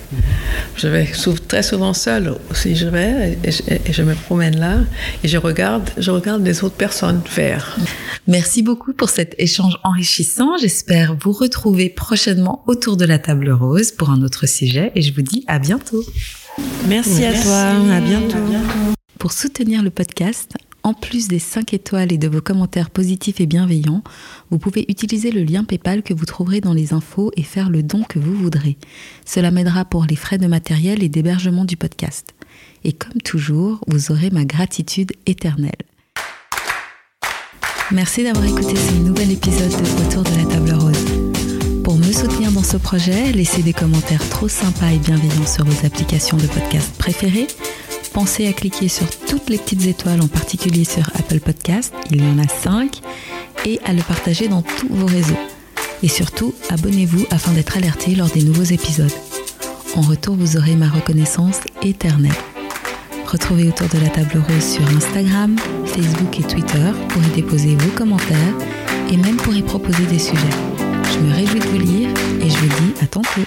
Je vais très souvent seule aussi. Je vais et je, me promène là et je regarde, je regarde les autres personnes faire.
Merci beaucoup pour cet échange enrichissant. J'espère vous retrouver prochainement autour de la table rose pour un autre sujet et je vous dis à bientôt.
Merci, à toi. À bientôt.
Pour soutenir le podcast, en plus des 5 étoiles et de vos commentaires positifs et bienveillants, vous pouvez utiliser le lien PayPal que vous trouverez dans les infos et faire le don que vous voudrez. Cela m'aidera pour les frais de matériel et d'hébergement du podcast. Et comme toujours, vous aurez ma gratitude éternelle. Merci d'avoir écouté ce nouvel épisode de Autour de la table rose. Pour me soutenir dans ce projet, laissez des commentaires trop sympas et bienveillants sur vos applications de podcast préférées Pensez à cliquer sur toutes les petites étoiles, en particulier sur Apple Podcast, il y en a 5, et à le partager dans tous vos réseaux. Et surtout, abonnez-vous afin d'être alerté lors des nouveaux épisodes. En retour, vous aurez ma reconnaissance éternelle. Retrouvez autour de la table rose sur Instagram, Facebook et Twitter pour y déposer vos commentaires et même pour y proposer des sujets. Je me réjouis de vous lire et je vous dis à tantôt.